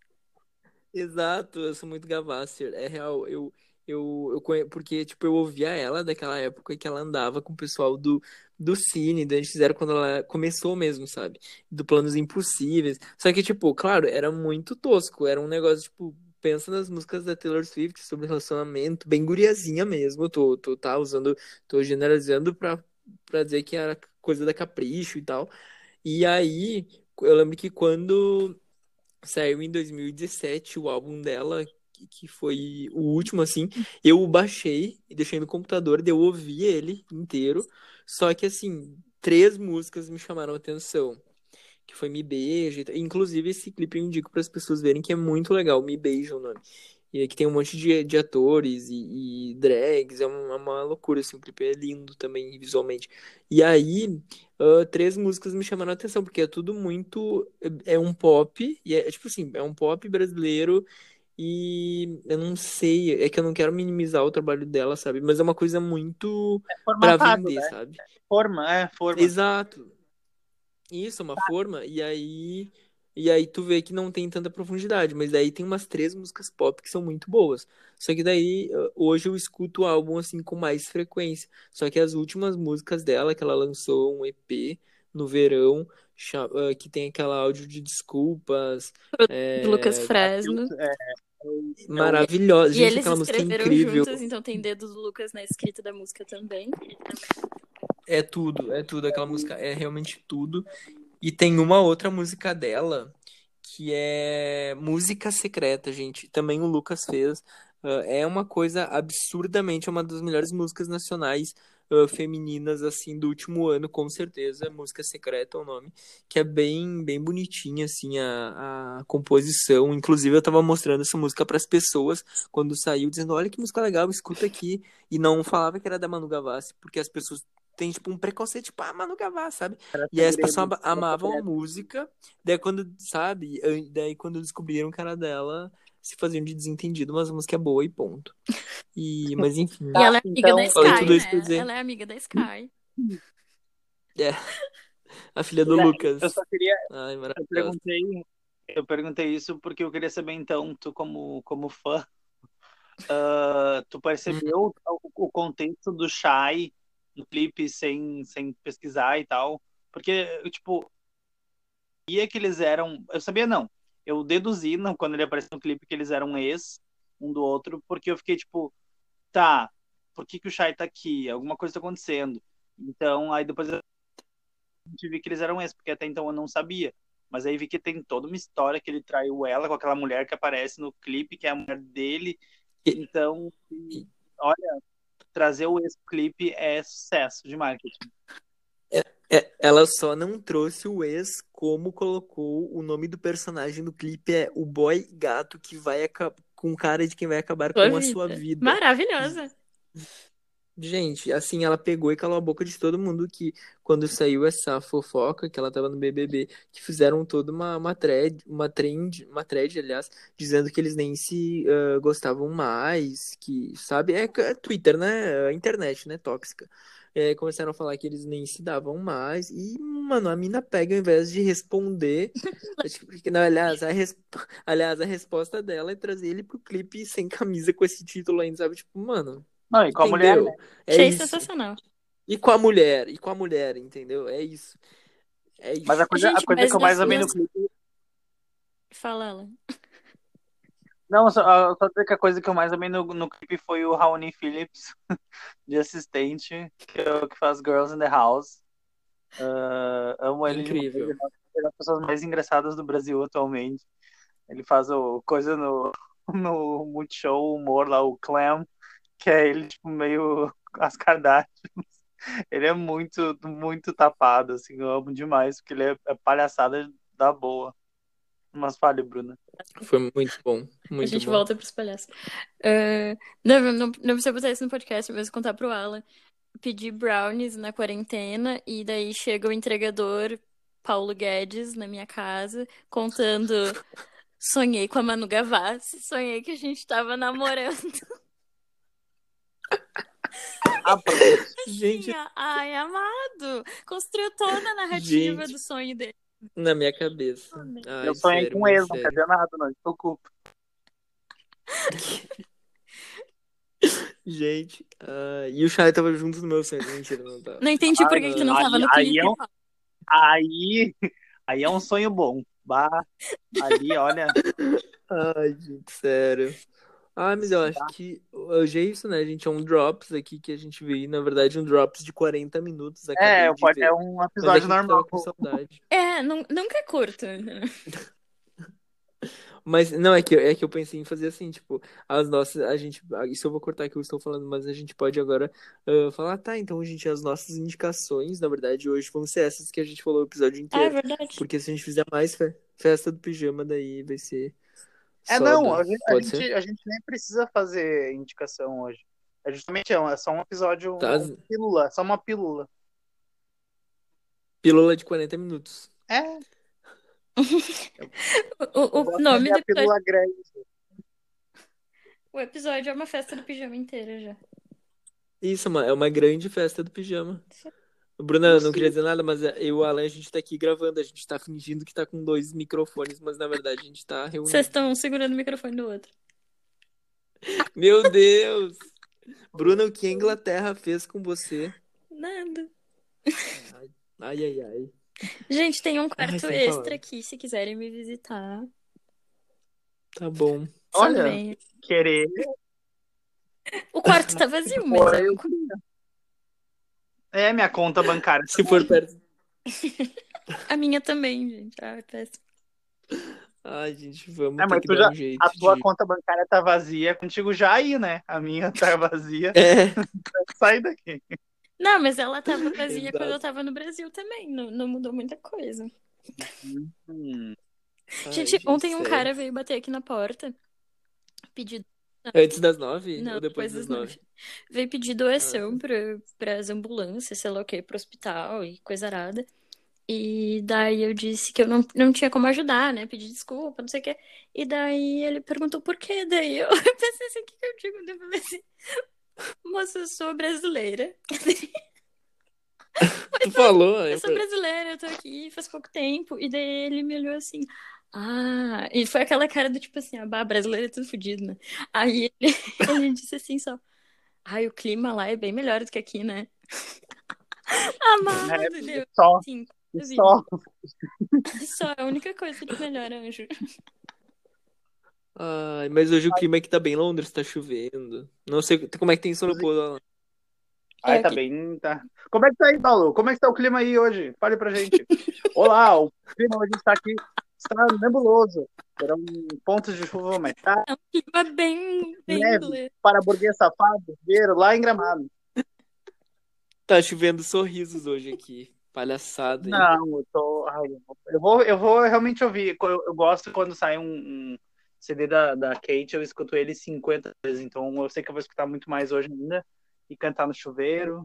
Exato, eu sou muito Gavasser. É real, eu, eu, eu conhe... porque, tipo, eu ouvia ela daquela época que ela andava com o pessoal do, do Cine, da gente fizeram quando ela começou mesmo, sabe? Do Planos Impossíveis. Só que, tipo, claro, era muito tosco, era um negócio, tipo, pensa nas músicas da Taylor Swift sobre relacionamento, bem guriazinha mesmo, tô, tô, tá usando, tô generalizando pra, pra dizer que era coisa da Capricho e tal. E aí, eu lembro que quando Saiu em 2017 o álbum dela, que- foi o último, assim. Eu o baixei e deixei no computador, eu ouvi ele inteiro. Só que, assim, três músicas me chamaram a atenção. Que foi Me Beija. tal. Inclusive, esse clipe eu indico para as pessoas verem que é muito legal. Me Beija o nome. E que tem um monte de, de atores e, e drags. É uma, uma loucura, assim. O clipe é lindo também visualmente. E aí, ah, três músicas me chamaram a atenção, porque é tudo muito. É é um pop, e é é tipo assim, é um pop brasileiro, e eu não sei, é que eu não quero minimizar o trabalho dela, sabe? Mas é uma coisa muito pra Formatado, vender, né? sabe? Forma, é, forma. Exato. Isso, é uma forma, e aí. E aí tu vê que não tem tanta profundidade, mas daí tem umas três músicas pop que são muito boas. Só que daí, ah, hoje eu escuto o álbum assim com mais frequência. Só que as últimas músicas dela, que ela lançou um EP no verão, ah, que tem aquela áudio de desculpas, é, Lucas Fresno. É, maravilhosa. E Gente, eles aquela música é escreveram incrível. juntos, então tem dedos do Lucas na escrita da música também. É tudo, é tudo. Aquela música é realmente tudo. E tem uma outra música dela que é Música Secreta, gente. Também o Lucas fez. Ah, é uma coisa absurdamente, é uma das melhores músicas nacionais uh, femininas, assim, do último ano, com certeza. Música Secreta é o nome. Que é bem, bem bonitinha, assim, a, a composição. Inclusive, eu tava mostrando essa música para as pessoas quando saiu, dizendo: olha que música legal, escuta aqui. E não falava que era da Manu Gavassi, porque as pessoas tem, tipo, um preconceito, tipo, ah, Manu Gavassi, sabe? E aí as pessoas amavam a música, daí quando, sabe? Daí quando descobriram que era dela, se faziam de desentendido, mas a música é boa e ponto. E, mas enfim. E ela é amiga Então, da Sky, tudo isso pra né? dizer. Ela é amiga da Sky. É. A filha do Né, Lucas. Eu só queria. Ai, Eu perguntei, eu perguntei isso porque eu queria saber, então, tu como, como fã, ah, tu percebeu o, o contexto do Shai no clipe sem, sem pesquisar e tal? Porque, tipo, sabia que eles eram. Eu sabia, não. Eu deduzi não, quando ele apareceu no clipe que eles eram ex um do outro, porque eu fiquei tipo, tá, por que, que o Shai tá aqui? Alguma coisa tá acontecendo. Então, aí depois eu vi que eles eram ex, porque até então eu não sabia. Mas aí vi que tem toda uma história que ele traiu ela com aquela mulher que aparece no clipe, que é a mulher dele. Então, olha, trazer o ex-clipe é sucesso de marketing. É, ela só não trouxe o ex como colocou o nome do personagem do clipe é o boy gato que vai acabar com cara de quem vai acabar Sua com a vida. sua vida. Maravilhosa. Gente, assim, ela pegou e calou a boca de todo mundo que quando saiu essa fofoca, que ela tava no BBB, que fizeram toda uma, uma thread, uma trend, uma thread, aliás, dizendo que eles nem se ah, gostavam mais, que, sabe, é, é Twitter, né, a internet, né, tóxica. É, começaram a falar que eles nem se davam mais, e, mano, a mina pega ao invés de responder, acho que, não, aliás, a res- aliás, a resposta dela é trazer ele pro clipe sem camisa com esse título ainda, sabe, tipo, mano... Não, e com a mulher, Entendeu? né? É Achei isso. sensacional. E com a mulher, e com a mulher, entendeu? É isso. É isso. Mas a coisa, a Gente, coisa mas que eu mais amei no clipe. Fala ela. Não, só, só dizer que a coisa que eu mais amei no, no clipe foi o Raoni Phillips, de assistente, que é o que faz Girls in the House. Ah, amo ele Incrível. Ele é uma das pessoas mais engraçadas do Brasil atualmente. Ele faz o coisa no, no Multishow, o humor lá, o Clam, que é ele, tipo, meio as Kardashians. Ele é muito, muito tapado, assim, eu amo demais, porque ele é, é palhaçada da boa. Mas fale, Bruna. Foi muito bom. Muito a gente bom. volta pros palhaços. Ah, não, não, não precisa botar isso no podcast, mas contar pro Alan. Pedi brownies na quarentena e daí chega o entregador Paulo Guedes na minha casa contando. Sonhei com a Manu Gavassi, sonhei que a gente tava namorando. Gente, Ai, amado! Construiu toda a narrativa Gente. do sonho dele. na minha cabeça. Ai, eu sonhei sério, com ele, não sério. quer dizer nada, não, preocupa. Gente, ah, e o Chay tava junto no meu sonho. Mentira, não tava. Não entendi por que que tu não tava no aí- aí clipe. é um- Aí, aí é um sonho bom. Bah, ali, olha, Ai, gente, sério. Ah, mas eu acho que hoje é isso, né, gente? É um Drops aqui que a gente veio. Na verdade, um Drops de 40 minutos. É, de pode, ver. é um episódio a normal. com saudade. É, nu- nunca é curto. Mas não, é que, é que eu pensei em fazer assim, tipo, as nossas, a gente, isso eu vou cortar que eu estou falando, mas a gente pode agora ah, falar, tá, então, gente, as nossas indicações, na verdade, hoje vão ser essas que a gente falou o episódio Ah, é inteiro. verdade. Porque se a gente fizer mais fe- festa do pijama, daí vai ser É, não, do- a gente, a, gente, a gente nem precisa fazer indicação hoje. É justamente é, é só um episódio, Tá. uma pílula, só uma pílula. Pílula de 40 minutos. É, O, o- nome do é a episódio, pílula grande. o episódio é uma festa do pijama inteira já. Isso, é uma grande festa do pijama. Bruna, eu não queria dizer nada, mas eu e o Alan, a gente tá aqui gravando, a gente tá fingindo que tá com dois microfones, mas na verdade a gente tá reunindo. Vocês estão segurando o microfone do outro. Meu Deus! Bruna, o que a Inglaterra fez com você? Nada. Ai, ai, ai. Gente, tem um quarto sem extra palavras. aqui, se quiserem me visitar. Tá bom. Só Olha. Querer. O quarto tá vazio, mas é um É, minha conta bancária. Se for perto. A minha também, gente. Ah, péssimo. Ai, gente, vamos É, ter mas que tu dar já- um jeito A tua de... conta bancária tá vazia, contigo já aí, né? A minha tá vazia. É, Sai daqui. Não, mas ela tava vazia Exato. quando eu tava no Brasil também. Não, não mudou muita coisa. Hum. Ai, gente, ontem um sério. cara veio bater aqui na porta. Pedir. Antes das nove? Não, ou depois das nove? nove. Veio pedir doação para as ambulâncias, sei lá o que, pro hospital e coisa arada. E daí eu disse que eu não, não tinha como ajudar, né? Pedi desculpa, não sei o quê. E daí ele perguntou por quê. Daí eu pensei assim, o que que eu digo? Daí Eu falei assim, moça, eu sou brasileira. Tu falou, eu sou brasileira, eu tô aqui faz pouco tempo. E daí ele me olhou assim. Ah, e foi aquela cara do tipo assim, ah, bah, brasileiro é tudo fodido, né? Aí ele, ele disse assim só. Ai, o clima lá é bem melhor do que aqui, né? Amado, É, deu Só, vi. só. só é a única coisa de melhor, anjo. Ai, mas hoje o clima aqui tá bem Londres, tá chovendo. Não sei como é que tem em São Paulo lá. Ai, É, tá que- bem. Tá. Como é que tá aí, Paulo? Como é que tá o clima aí hoje? Fale pra gente. Olá, o clima hoje está aqui. Está nebuloso. Terão pontos de chuva, mas tá É um clima bem, bem Neve. inglês. para burguês safado ver lá em Gramado. Tá chovendo sorrisos hoje aqui. Palhaçada. hein? Não, eu tô. ai, eu, vou, eu vou realmente ouvir. Eu, eu gosto quando sai um, um CD da, da Kate, eu escuto ele 50 vezes. Então eu sei que eu vou escutar muito mais hoje ainda. E cantar no chuveiro,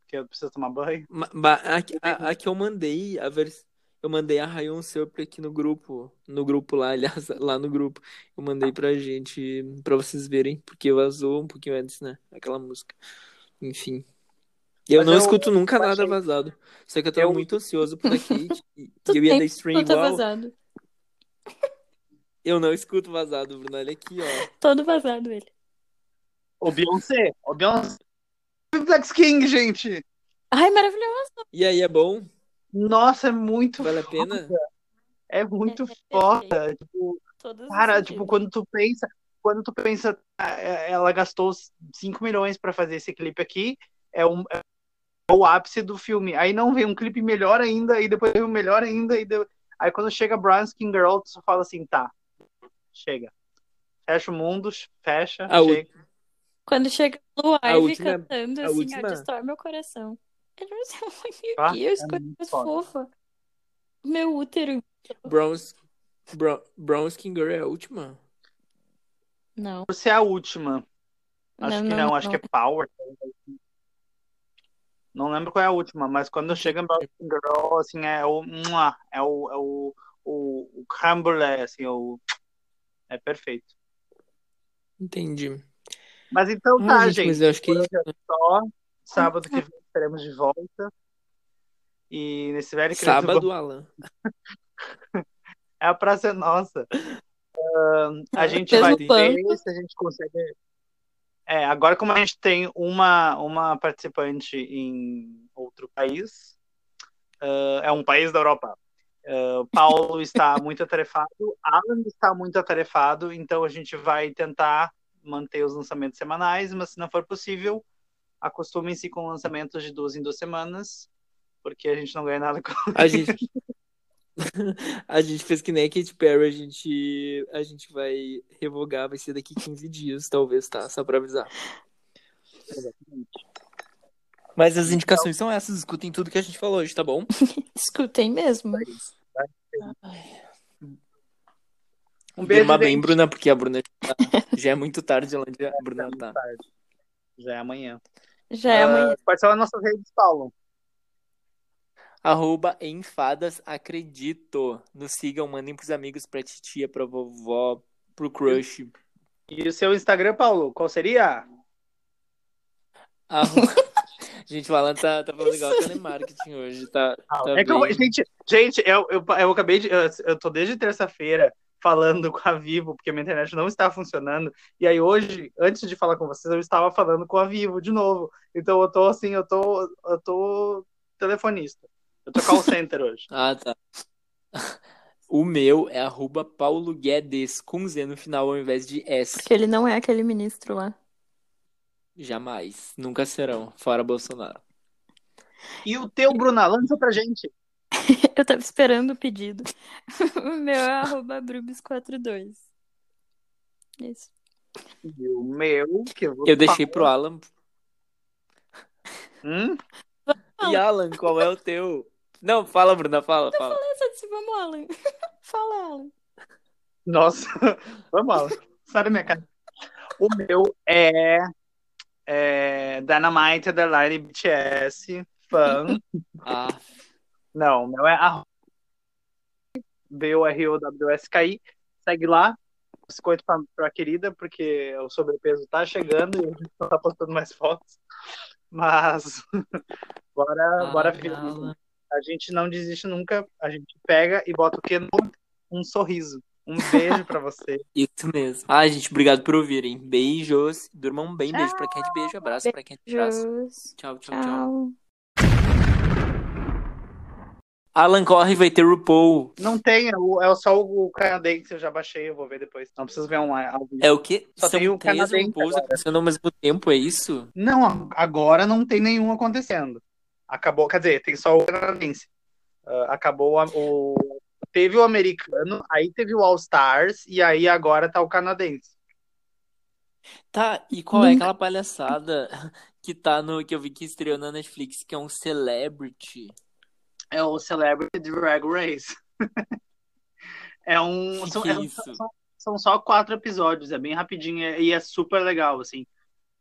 porque eu preciso tomar banho. Ma- Aqui, a, a que eu mandei, a vers... eu mandei a Rayon Super aqui no grupo, no grupo lá, aliás, lá no grupo, eu mandei pra gente, pra vocês verem, porque vazou um pouquinho antes, né, aquela música. Enfim. Eu Mas não eu- escuto nunca nada achei- vazado. Só que eu tava Eu- muito ansioso pela Kate e eu ia dar stream tá igual. vazado. Eu não escuto vazado, Bruno. Olha aqui, ó. Todo vazado ele. O Beyoncé, o Beyoncé. Flex King, gente. Ai, maravilhoso. E aí, é bom? Nossa, é muito Vale a pena? É muito É, foda. Tipo, Todos os cara, sentidos. tipo, quando tu pensa, quando tu pensa, ah, é- ela gastou 5 milhões pra fazer esse clipe aqui, é, um, é o ápice do filme. Aí não vem um clipe melhor ainda, e depois vem um melhor ainda, e de- aí quando chega Brown Skin Girl, tu só fala assim, tá, chega. Fecha o mundo, fecha, A chega. Quando chega Blue Ivy última- cantando, a assim, última- ó, destrói meu coração. Eu não sei, meu Ah, é coisa muito mais foda. fofa. Meu útero. Brown, Brown, Brown Skin Girl é a última? Não. Por ser a última. Acho que não, acho que é Power. Não lembro qual é a última, mas quando chega Brown Skin Girl, assim, é o. É o. É o, o, o assim, o, é perfeito. Entendi. Mas então Ah, tá, gente, gente. mas eu acho que é só. Sábado que vem estaremos de volta. E nesse velho sábado, Alan. É a praça é nossa. Ahn, a gente Mesmo vai ver se a gente consegue. É, agora como a gente tem uma, uma participante em outro país, ah, é um país da Europa. ah, Paulo está muito atarefado, Alan está muito atarefado, então a gente vai tentar manter os lançamentos semanais, mas se não for possível, acostumem-se com lançamentos de duas em duas semanas, porque a gente não ganha nada com A gente. A gente fez que nem a Katy Perry, a gente, a gente vai revogar, vai ser daqui 15 dias, talvez, tá? Só pra avisar. Mas as indicações são essas, escutem tudo que a gente falou hoje, tá bom? Escutem mesmo. Um beijo, Durma bem. Bruna, porque a Bruna já, já é muito tarde onde a Bruna tá. Já é amanhã. Já é Ah, amanhã. Quais são as nossas redes, Paulo? Arroba enfadas acredito. Nos sigam, mandem pros amigos, pra titia, pra vovó, pro crush. E o seu Instagram, Paulo, qual seria? Arroba... Gente, o Alan tá, tá falando igual telemarketing hoje, tá, tá é que eu, bem- gente, gente, eu, eu, eu acabei de. Eu, eu tô desde terça-feira falando com a Vivo, porque minha internet não está funcionando. E aí hoje, antes de falar com vocês, eu estava falando com a Vivo de novo. Então eu tô assim, eu tô, eu tô telefonista. Eu tô call center hoje. Ah, tá. O meu é arroba Paulo Guedes, com Z no final ao invés de S. Porque ele não é aquele ministro lá. Jamais. Nunca serão. Fora Bolsonaro. E o teu, Bruna, lança pra gente. Eu tava esperando o pedido. O meu é arroba brubis42. Isso. E o meu, que eu vou Eu deixei pro Alan. Hum? E Alan, qual é o teu? Não, fala, Bruna, fala, fala. Só disse, vamos, Alan. Fala, Alan. Nossa, vamos lá. Sai da minha cara. O meu é, é Dynamite Underline BTS, fã. Ah, Não, o meu é a B-O-R-O-W-S-K-I. Segue lá. Biscoito pra, pra querida, porque o sobrepeso tá chegando e a gente não tá postando mais fotos. Mas bora, bora ah, firme. Alan. A gente não desiste nunca. A gente pega e bota o quê? Um sorriso. Um beijo pra você. Isso mesmo. Ah, gente, obrigado por ouvirem. Beijos. Durmam bem. Beijo pra quem é de beijo. Abraço pra quem é de abraço. Tchau, tchau, tchau. Tchau. Alan corre vai ter RuPaul. Não tem, é é só o canadense, eu já baixei, eu vou ver depois. Não preciso ver um ao vivo. É o quê? Só São tem o três canadense RuPauls agora. acontecendo ao mesmo tempo, é isso? Não, agora não tem nenhum acontecendo. Acabou, quer dizer, tem só o canadense. Ah, acabou a- o. Teve o americano, aí teve o All Stars, e aí agora tá o canadense. Tá, e qual é aquela palhaçada que tá no. que eu vi que estreou na Netflix, que é um celebrity? É o Celebrity Drag Race. é um. São, é é são- são só quatro episódios, é bem rapidinho e é super legal, assim.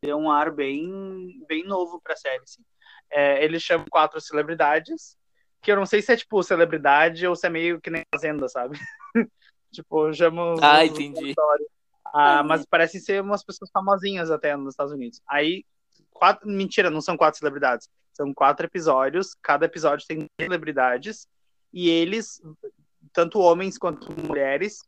Deu um ar bem, bem novo pra série, assim. É, eles chamam quatro celebridades, que eu não sei se é tipo celebridade ou se é meio que nem Fazenda, sabe? tipo, chamam Ah, entendi. Ah, mas parecem ser umas pessoas famosinhas até nos Estados Unidos. Aí, quatro, mentira, não são quatro celebridades. São quatro episódios, cada episódio tem celebridades, e eles, tanto homens quanto mulheres,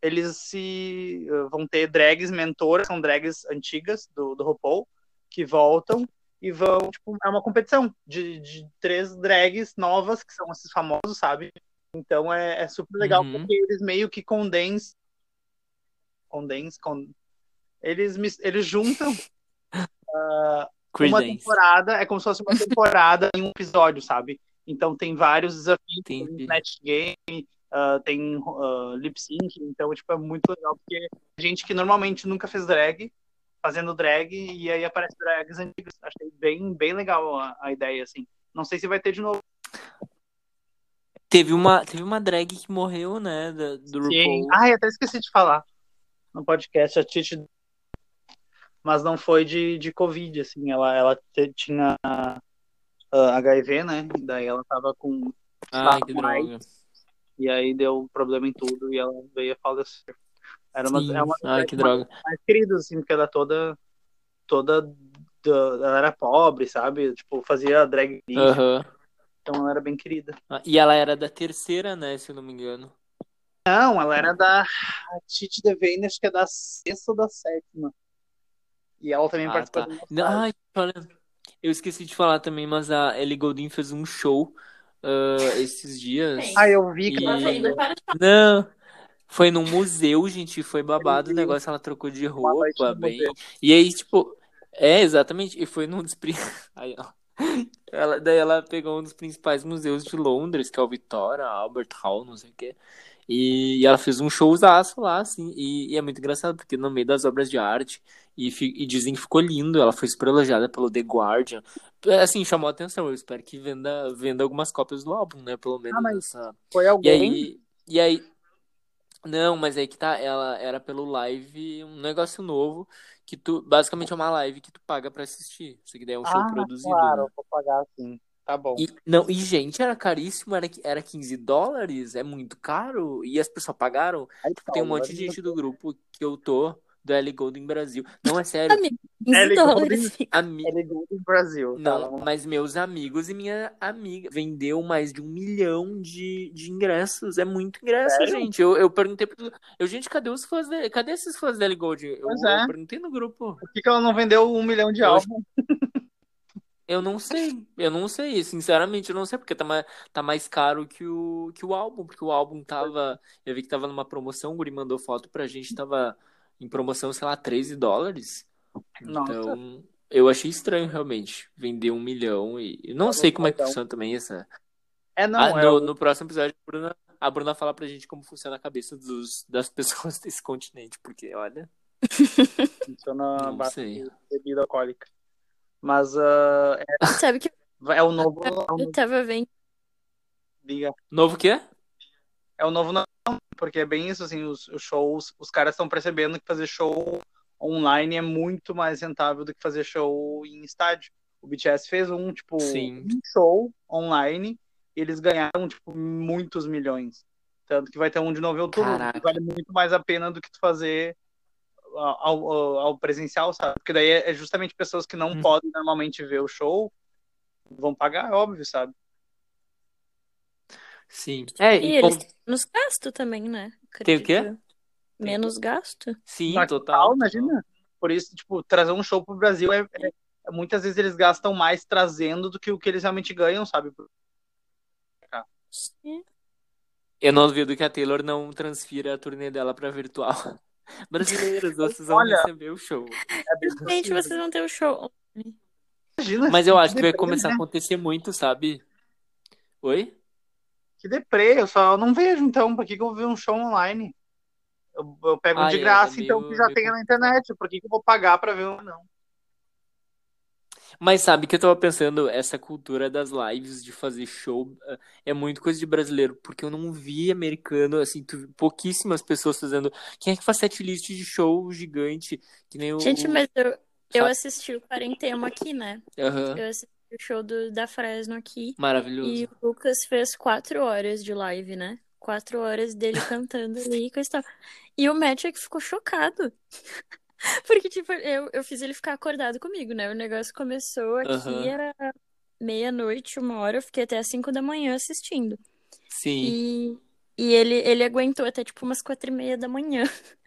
eles se eh, vão ter drags mentoras, são drags antigas do, do RuPaul, que voltam e vão, tipo, é uma competição de, de três drags novas, que são esses famosos, sabe? Então é, é super legal, Uhum. porque eles meio que condensam, condensam, con... eles, eles juntam uma Credence. temporada, é como se fosse uma temporada em um episódio, sabe? Então tem vários desafios, tem. Snatch Game, ah, tem ah, lip sync, então tipo, é muito legal, porque gente que normalmente nunca fez drag, fazendo drag, e aí aparece drags antigas. Achei bem, bem legal a, a ideia, assim. Não sei se vai ter de novo. Teve uma, teve uma drag que morreu, né? da- do Sim. RuPaul. Ai, até esqueci de falar no podcast, a Titi. Mas não foi de, de Covid, assim. Ela, ela tinha ah, HIV, né? E daí ela tava com. Ai, que com AIDS, droga. E aí deu problema em tudo e ela veio a falecer. Era uma, Sim. é uma Ai, que droga. mais queridas, assim, porque ela é toda. toda. da- ela era pobre, sabe? Tipo, fazia drag Aham. então ela era bem querida. Ah, E ela era da terceira, né? Se eu não me engano. Não, ela era da. A Titi Devane, acho que é da sexta ou da sétima. E ela também Ah, participou tá. do ai, olha, eu esqueci de falar também, mas a Ellie Goulding fez um show ah, esses dias. Sim. Ah, eu vi que E- para Não, foi num museu, gente, foi babado o negócio, ela trocou de roupa, bem. museu. E aí, tipo, é, exatamente, e foi num dos... Aí, ó. Ela, daí ela pegou um dos principais museus de Londres, que é o Victoria, Albert Hall, não sei o quê. E, e ela fez um showzaço lá, assim, e, e é muito engraçado, porque no meio das obras de arte, e, e dizem que ficou lindo, ela foi super elogiada pelo The Guardian. Assim, chamou a atenção, eu espero que venda, venda algumas cópias do álbum, né, pelo menos mas nessa... Foi E alguém. aí, e aí, não, mas aí que tá, ela era pelo live, um negócio novo, que tu, basicamente é uma live que tu paga pra assistir. Isso aqui daí é um show Ah, produzido, claro, né? vou pagar sim. Tá bom. E, não, e gente, era caríssimo, era, era 15 dólares, é muito caro, e as pessoas pagaram. Aí, Tipo, tem um monte de gente do grupo que eu tô, do Ellie Golden Brasil. Não, é sério, Amigo, 15 ligou dólares. ami... Ele ganhou do Brasil. tá? Não, mas meus amigos e minha amiga vendeu mais de um milhão de, de ingressos. É muito ingresso, Sério? gente. Eu, eu perguntei pro. Eu, gente, cadê os fãs dele? Cadê esses fãs da Ellie Gold? Eu, é. eu perguntei no grupo. Por que, que ela não vendeu um milhão de Eu- álbuns? Eu não sei. Eu não sei. Sinceramente, eu não sei, porque tá mais, tá mais caro que o, que o álbum. Porque o álbum tava. Eu vi que tava numa promoção, o Guri mandou foto pra gente, tava em promoção, sei lá, 13 dólares. Nossa. Então, eu achei estranho, realmente, vender um milhão e. eu Não Tá sei como é que funciona também essa. É, não, Ah, é no, o- no próximo episódio, a Bruna, a Bruna fala pra gente como funciona a cabeça dos, das pessoas desse continente, porque, olha, funciona de bebida alcoólica. Mas uh, é, Sabe que é o novo. É o eu novo tava vendo. diga. Novo o quê? É o novo porque é bem isso, assim, os, os shows, os caras estão percebendo que fazer show online é muito mais rentável do que fazer show em estádio. O BTS fez um, tipo, Sim. um show online e eles ganharam, tipo, muitos milhões. Tanto que vai ter um de novo outubro. Caraca. Vale muito mais a pena do que tu fazer ao, ao, ao presencial, sabe? Porque daí é justamente pessoas que não Hum. podem normalmente ver o show vão pagar, é óbvio, sabe? Sim. É, E e eles como- têm menos gasto também, né? Tem o quê? Acredito. Menos gasto. Sim, Mas total. imagina. Por isso, tipo, trazer um show pro Brasil é, é- é- muitas vezes eles gastam mais trazendo do que o que eles realmente ganham, sabe? Sim. Eu não duvido que a Taylor não transfira a turnê dela pra virtual. Brasileiros, vocês vão Olha. receber o show. É Gente, possível. vocês vão ter o show. Imagina, Mas eu acho que vai começar a né? acontecer muito, sabe? Oi? Que deprê, eu só não vejo, então, por que, que eu vou ver um show online? Eu, eu pego Ah, de é, graça, é então, meio- que já meio tem na internet. Por que, que eu vou pagar pra ver um? Não. Mas sabe que eu tava pensando, essa cultura das lives de fazer show eh, é muito coisa de brasileiro, porque eu não vi americano, assim, tu- pouquíssimas pessoas fazendo. Quem é que faz setlist de show gigante? Que nem o. Gente, mas eu, eu assisti o Quarentema aqui, né? Aham. Eu assisti o show do, da Fresno aqui. Maravilhoso. E o Lucas fez quatro horas de live, né? Quatro horas dele cantando ali e coisa e. E o Matt é que ficou chocado. Porque, tipo, eu, eu fiz ele ficar acordado comigo, né? O negócio começou aqui, Aham. era meia-noite, uma hora, eu fiquei até as cinco da manhã assistindo. Sim. E, e ele, ele aguentou até, tipo, umas quatro e meia da manhã.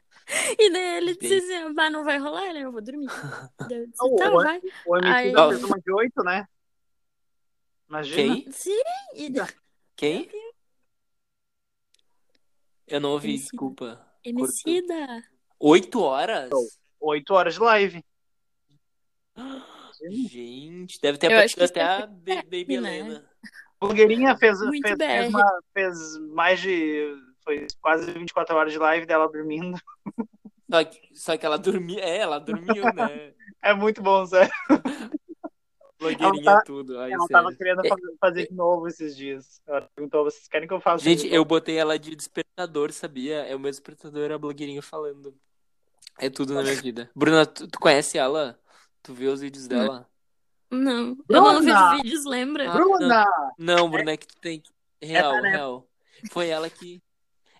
E daí ele disse assim, bah, não vai rolar, né? Eu vou dormir. Eu disse, O- tá, o- vai. O MC Aí- fez uma de oito, né? Imagina. Quem? Sim, e. Quem? Eu não ouvi, Emicida. desculpa. Emicida. Oito horas? Oito horas de live. Gente, deve ter aparecido até a Baby né? Helena. Blogueirinha fez, fez, fez, uma- fez mais de. Foi quase 24 horas de live dela dormindo. Só que, só que ela dormia. É, ela dormiu, né? É muito bom, sério. Blogueirinha Ela tá- tudo. Ai, Ela sério. tava querendo fazer, fazer de novo esses dias. Ela perguntou: vocês querem que eu faça? Gente, eu novo?" botei ela de despertador, sabia? É o meu despertador, a blogueirinha falando. É tudo na minha vida. Bruna, tu, tu conhece ela? Tu vê os vídeos dela? Não, eu Bruna! não vejo vídeos, lembra? Ah, Bruna! Não, Bruna, é que tu tem que. Real, né? real. Foi ela que.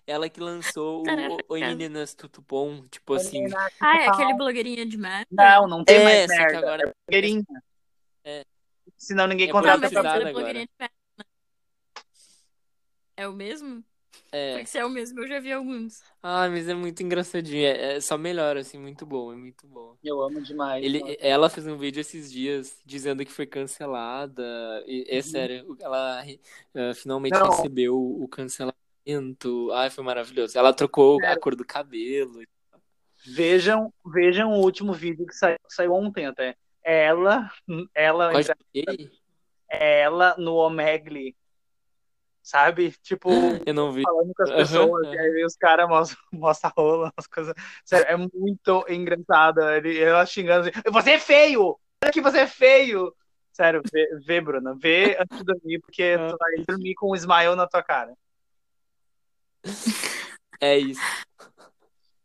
Ela que lançou Caraca. o Oi Meninas Tutupom, tipo assim. Ah, é aquele blogueirinha de merda? Não, não tem É, mais merda. agora- É blogueirinha. É. Senão ninguém É contrata que ser agora. né? É o mesmo? É. Porque se é o mesmo, eu já vi alguns. Ah, mas é muito engraçadinho. É, é só melhor, assim, muito bom, é muito bom. Eu amo demais. Ele, ela fez um vídeo esses dias dizendo que foi cancelada. E, é Uhum. sério, ela eh, finalmente Não. recebeu o cancelamento. Ai, foi maravilhoso. Ela trocou a Sério. cor do cabelo. Vejam, vejam o último vídeo que saiu, saiu ontem até. Ela, ela, ela no Omegle. Sabe? Tipo, Eu não vi. falando com as pessoas, aham. e aí os caras mostram, mostram a rola, as coisas. Sério, é muito engraçado. Ele, ela xingando assim, você é feio! Olha que você é feio! Sério, vê, vê, Bruna, vê antes de dormir, porque tu vai dormir com um smile na tua cara. É isso.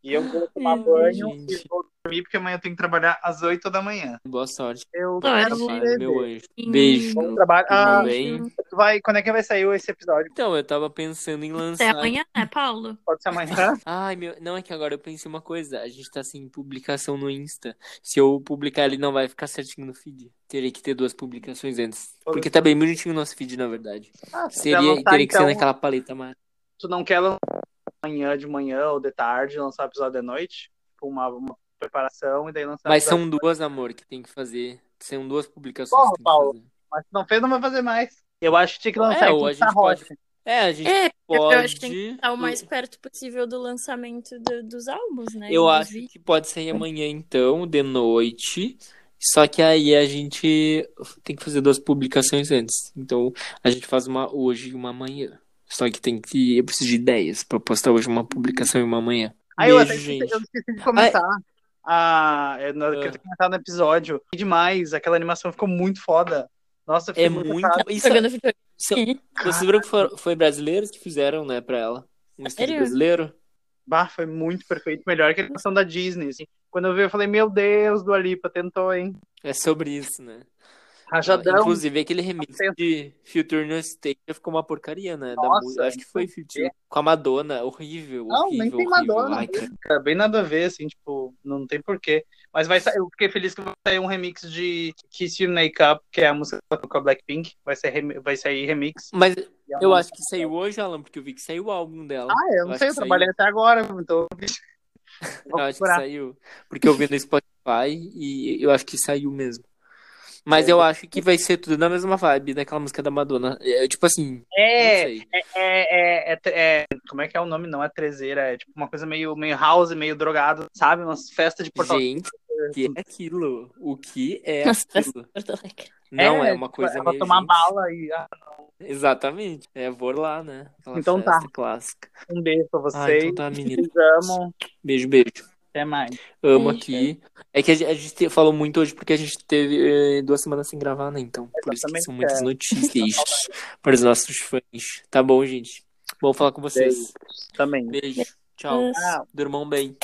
E eu vou tomar Hum, banho gente. e vou dormir, porque amanhã eu tenho que trabalhar às 8 da manhã. Boa sorte. Eu Sorte. quero Trabalho, ver. meu anjo. Beijo. Bom trabalho. Tudo Ah, bem? tu vai, quando é que vai sair esse episódio? Então, eu tava pensando em Até lançar. amanhã, né, Paulo? Pode ser amanhã? Ai, meu. Não, é que agora eu pensei uma coisa. A gente tá sem publicação no Insta. Se eu publicar, ele não vai ficar certinho no feed. Teria que ter duas publicações antes. Porque tá bem bonitinho o nosso feed, na verdade. Ah, se Seria, lançar, teria que ser então, naquela paleta mais. Tu não quer lançar amanhã de manhã ou de tarde, lançar o episódio de noite? Com uma, uma preparação e daí lançar Mas são duas, amor, que tem que fazer. São duas publicações Porra, que tem que Paulo. fazer. Mas se não fez, não vai fazer mais. Eu acho que tinha que lançar É, em ou a gente pode- Rocha. É, a gente É, eu pode. acho que tem que estar o mais perto possível do lançamento do- dos álbuns, né? Eu acho vídeos. que pode sair amanhã, então, de noite. Só que aí a gente tem que fazer duas publicações antes. Então, a gente faz uma hoje e uma amanhã. Só que tem que. Eu preciso de ideias pra postar hoje uma publicação e uma amanhã. Aí eu até esqueci, gente. eu esqueci de comentar. a. É, no, que eu Ah. tenho comentado no episódio. Que demais, aquela animação ficou muito foda. Nossa, É muito. Isso, isso- vocês viram que foi, foi brasileiros que fizeram, né, pra ela? Um estúdio brasileiro? Bah, foi muito perfeito. Melhor que a animação da Disney. assim. Quando eu vi, eu falei, meu Deus, do Alipa tentou, hein? É sobre isso, né? Rajadão. Inclusive, aquele remix Tempo. de Future No State ficou uma porcaria, né? Da Nossa, música. Acho que foi Future. Com a Madonna. Horrível, Não, horrível, nem tem horrível. Madonna. Ai, cara. Bem nada a ver, assim, tipo, não tem porquê. Mas vai sair, eu fiquei feliz que vai sair um remix de Kiss You Make Up, que é a música com a Blackpink. Vai, ser, vai sair remix. Mas eu acho que saiu hoje, Alan, porque eu vi que saiu o álbum dela. Ah, eu não acho sei, eu trabalhei até agora, então. Eu acho que saiu. Porque eu vi no Spotify e eu acho que saiu mesmo. Mas É. eu acho que vai ser tudo na mesma vibe daquela música da Madonna. É, tipo assim, não É, sei. é, é, é, é- como é que é o nome? Não é trezeira, é tipo uma coisa meio, meio house, meio drogado, sabe? Umas festas de Porto Alegre. Gente, o que é aquilo? O que é aquilo? Não, é, uma tipo, coisa ela meio. tomar gente. bala e ah, Exatamente. É, vou lá, né? Aquela Então tá. clássica. um beijo pra Ah, vocês. então tá, menina. Vocês amam. Beijo, beijo. Até mais. Amo Beijo. aqui. É que a gente, a gente te- falou muito hoje porque a gente teve eh, duas semanas sem gravar, né? Então, por isso que são muitas notícias para os nossos fãs. Tá bom, gente? Bom falar com vocês. Também. Beijo. Tchau. Beijo. Tchau. Durmam bem.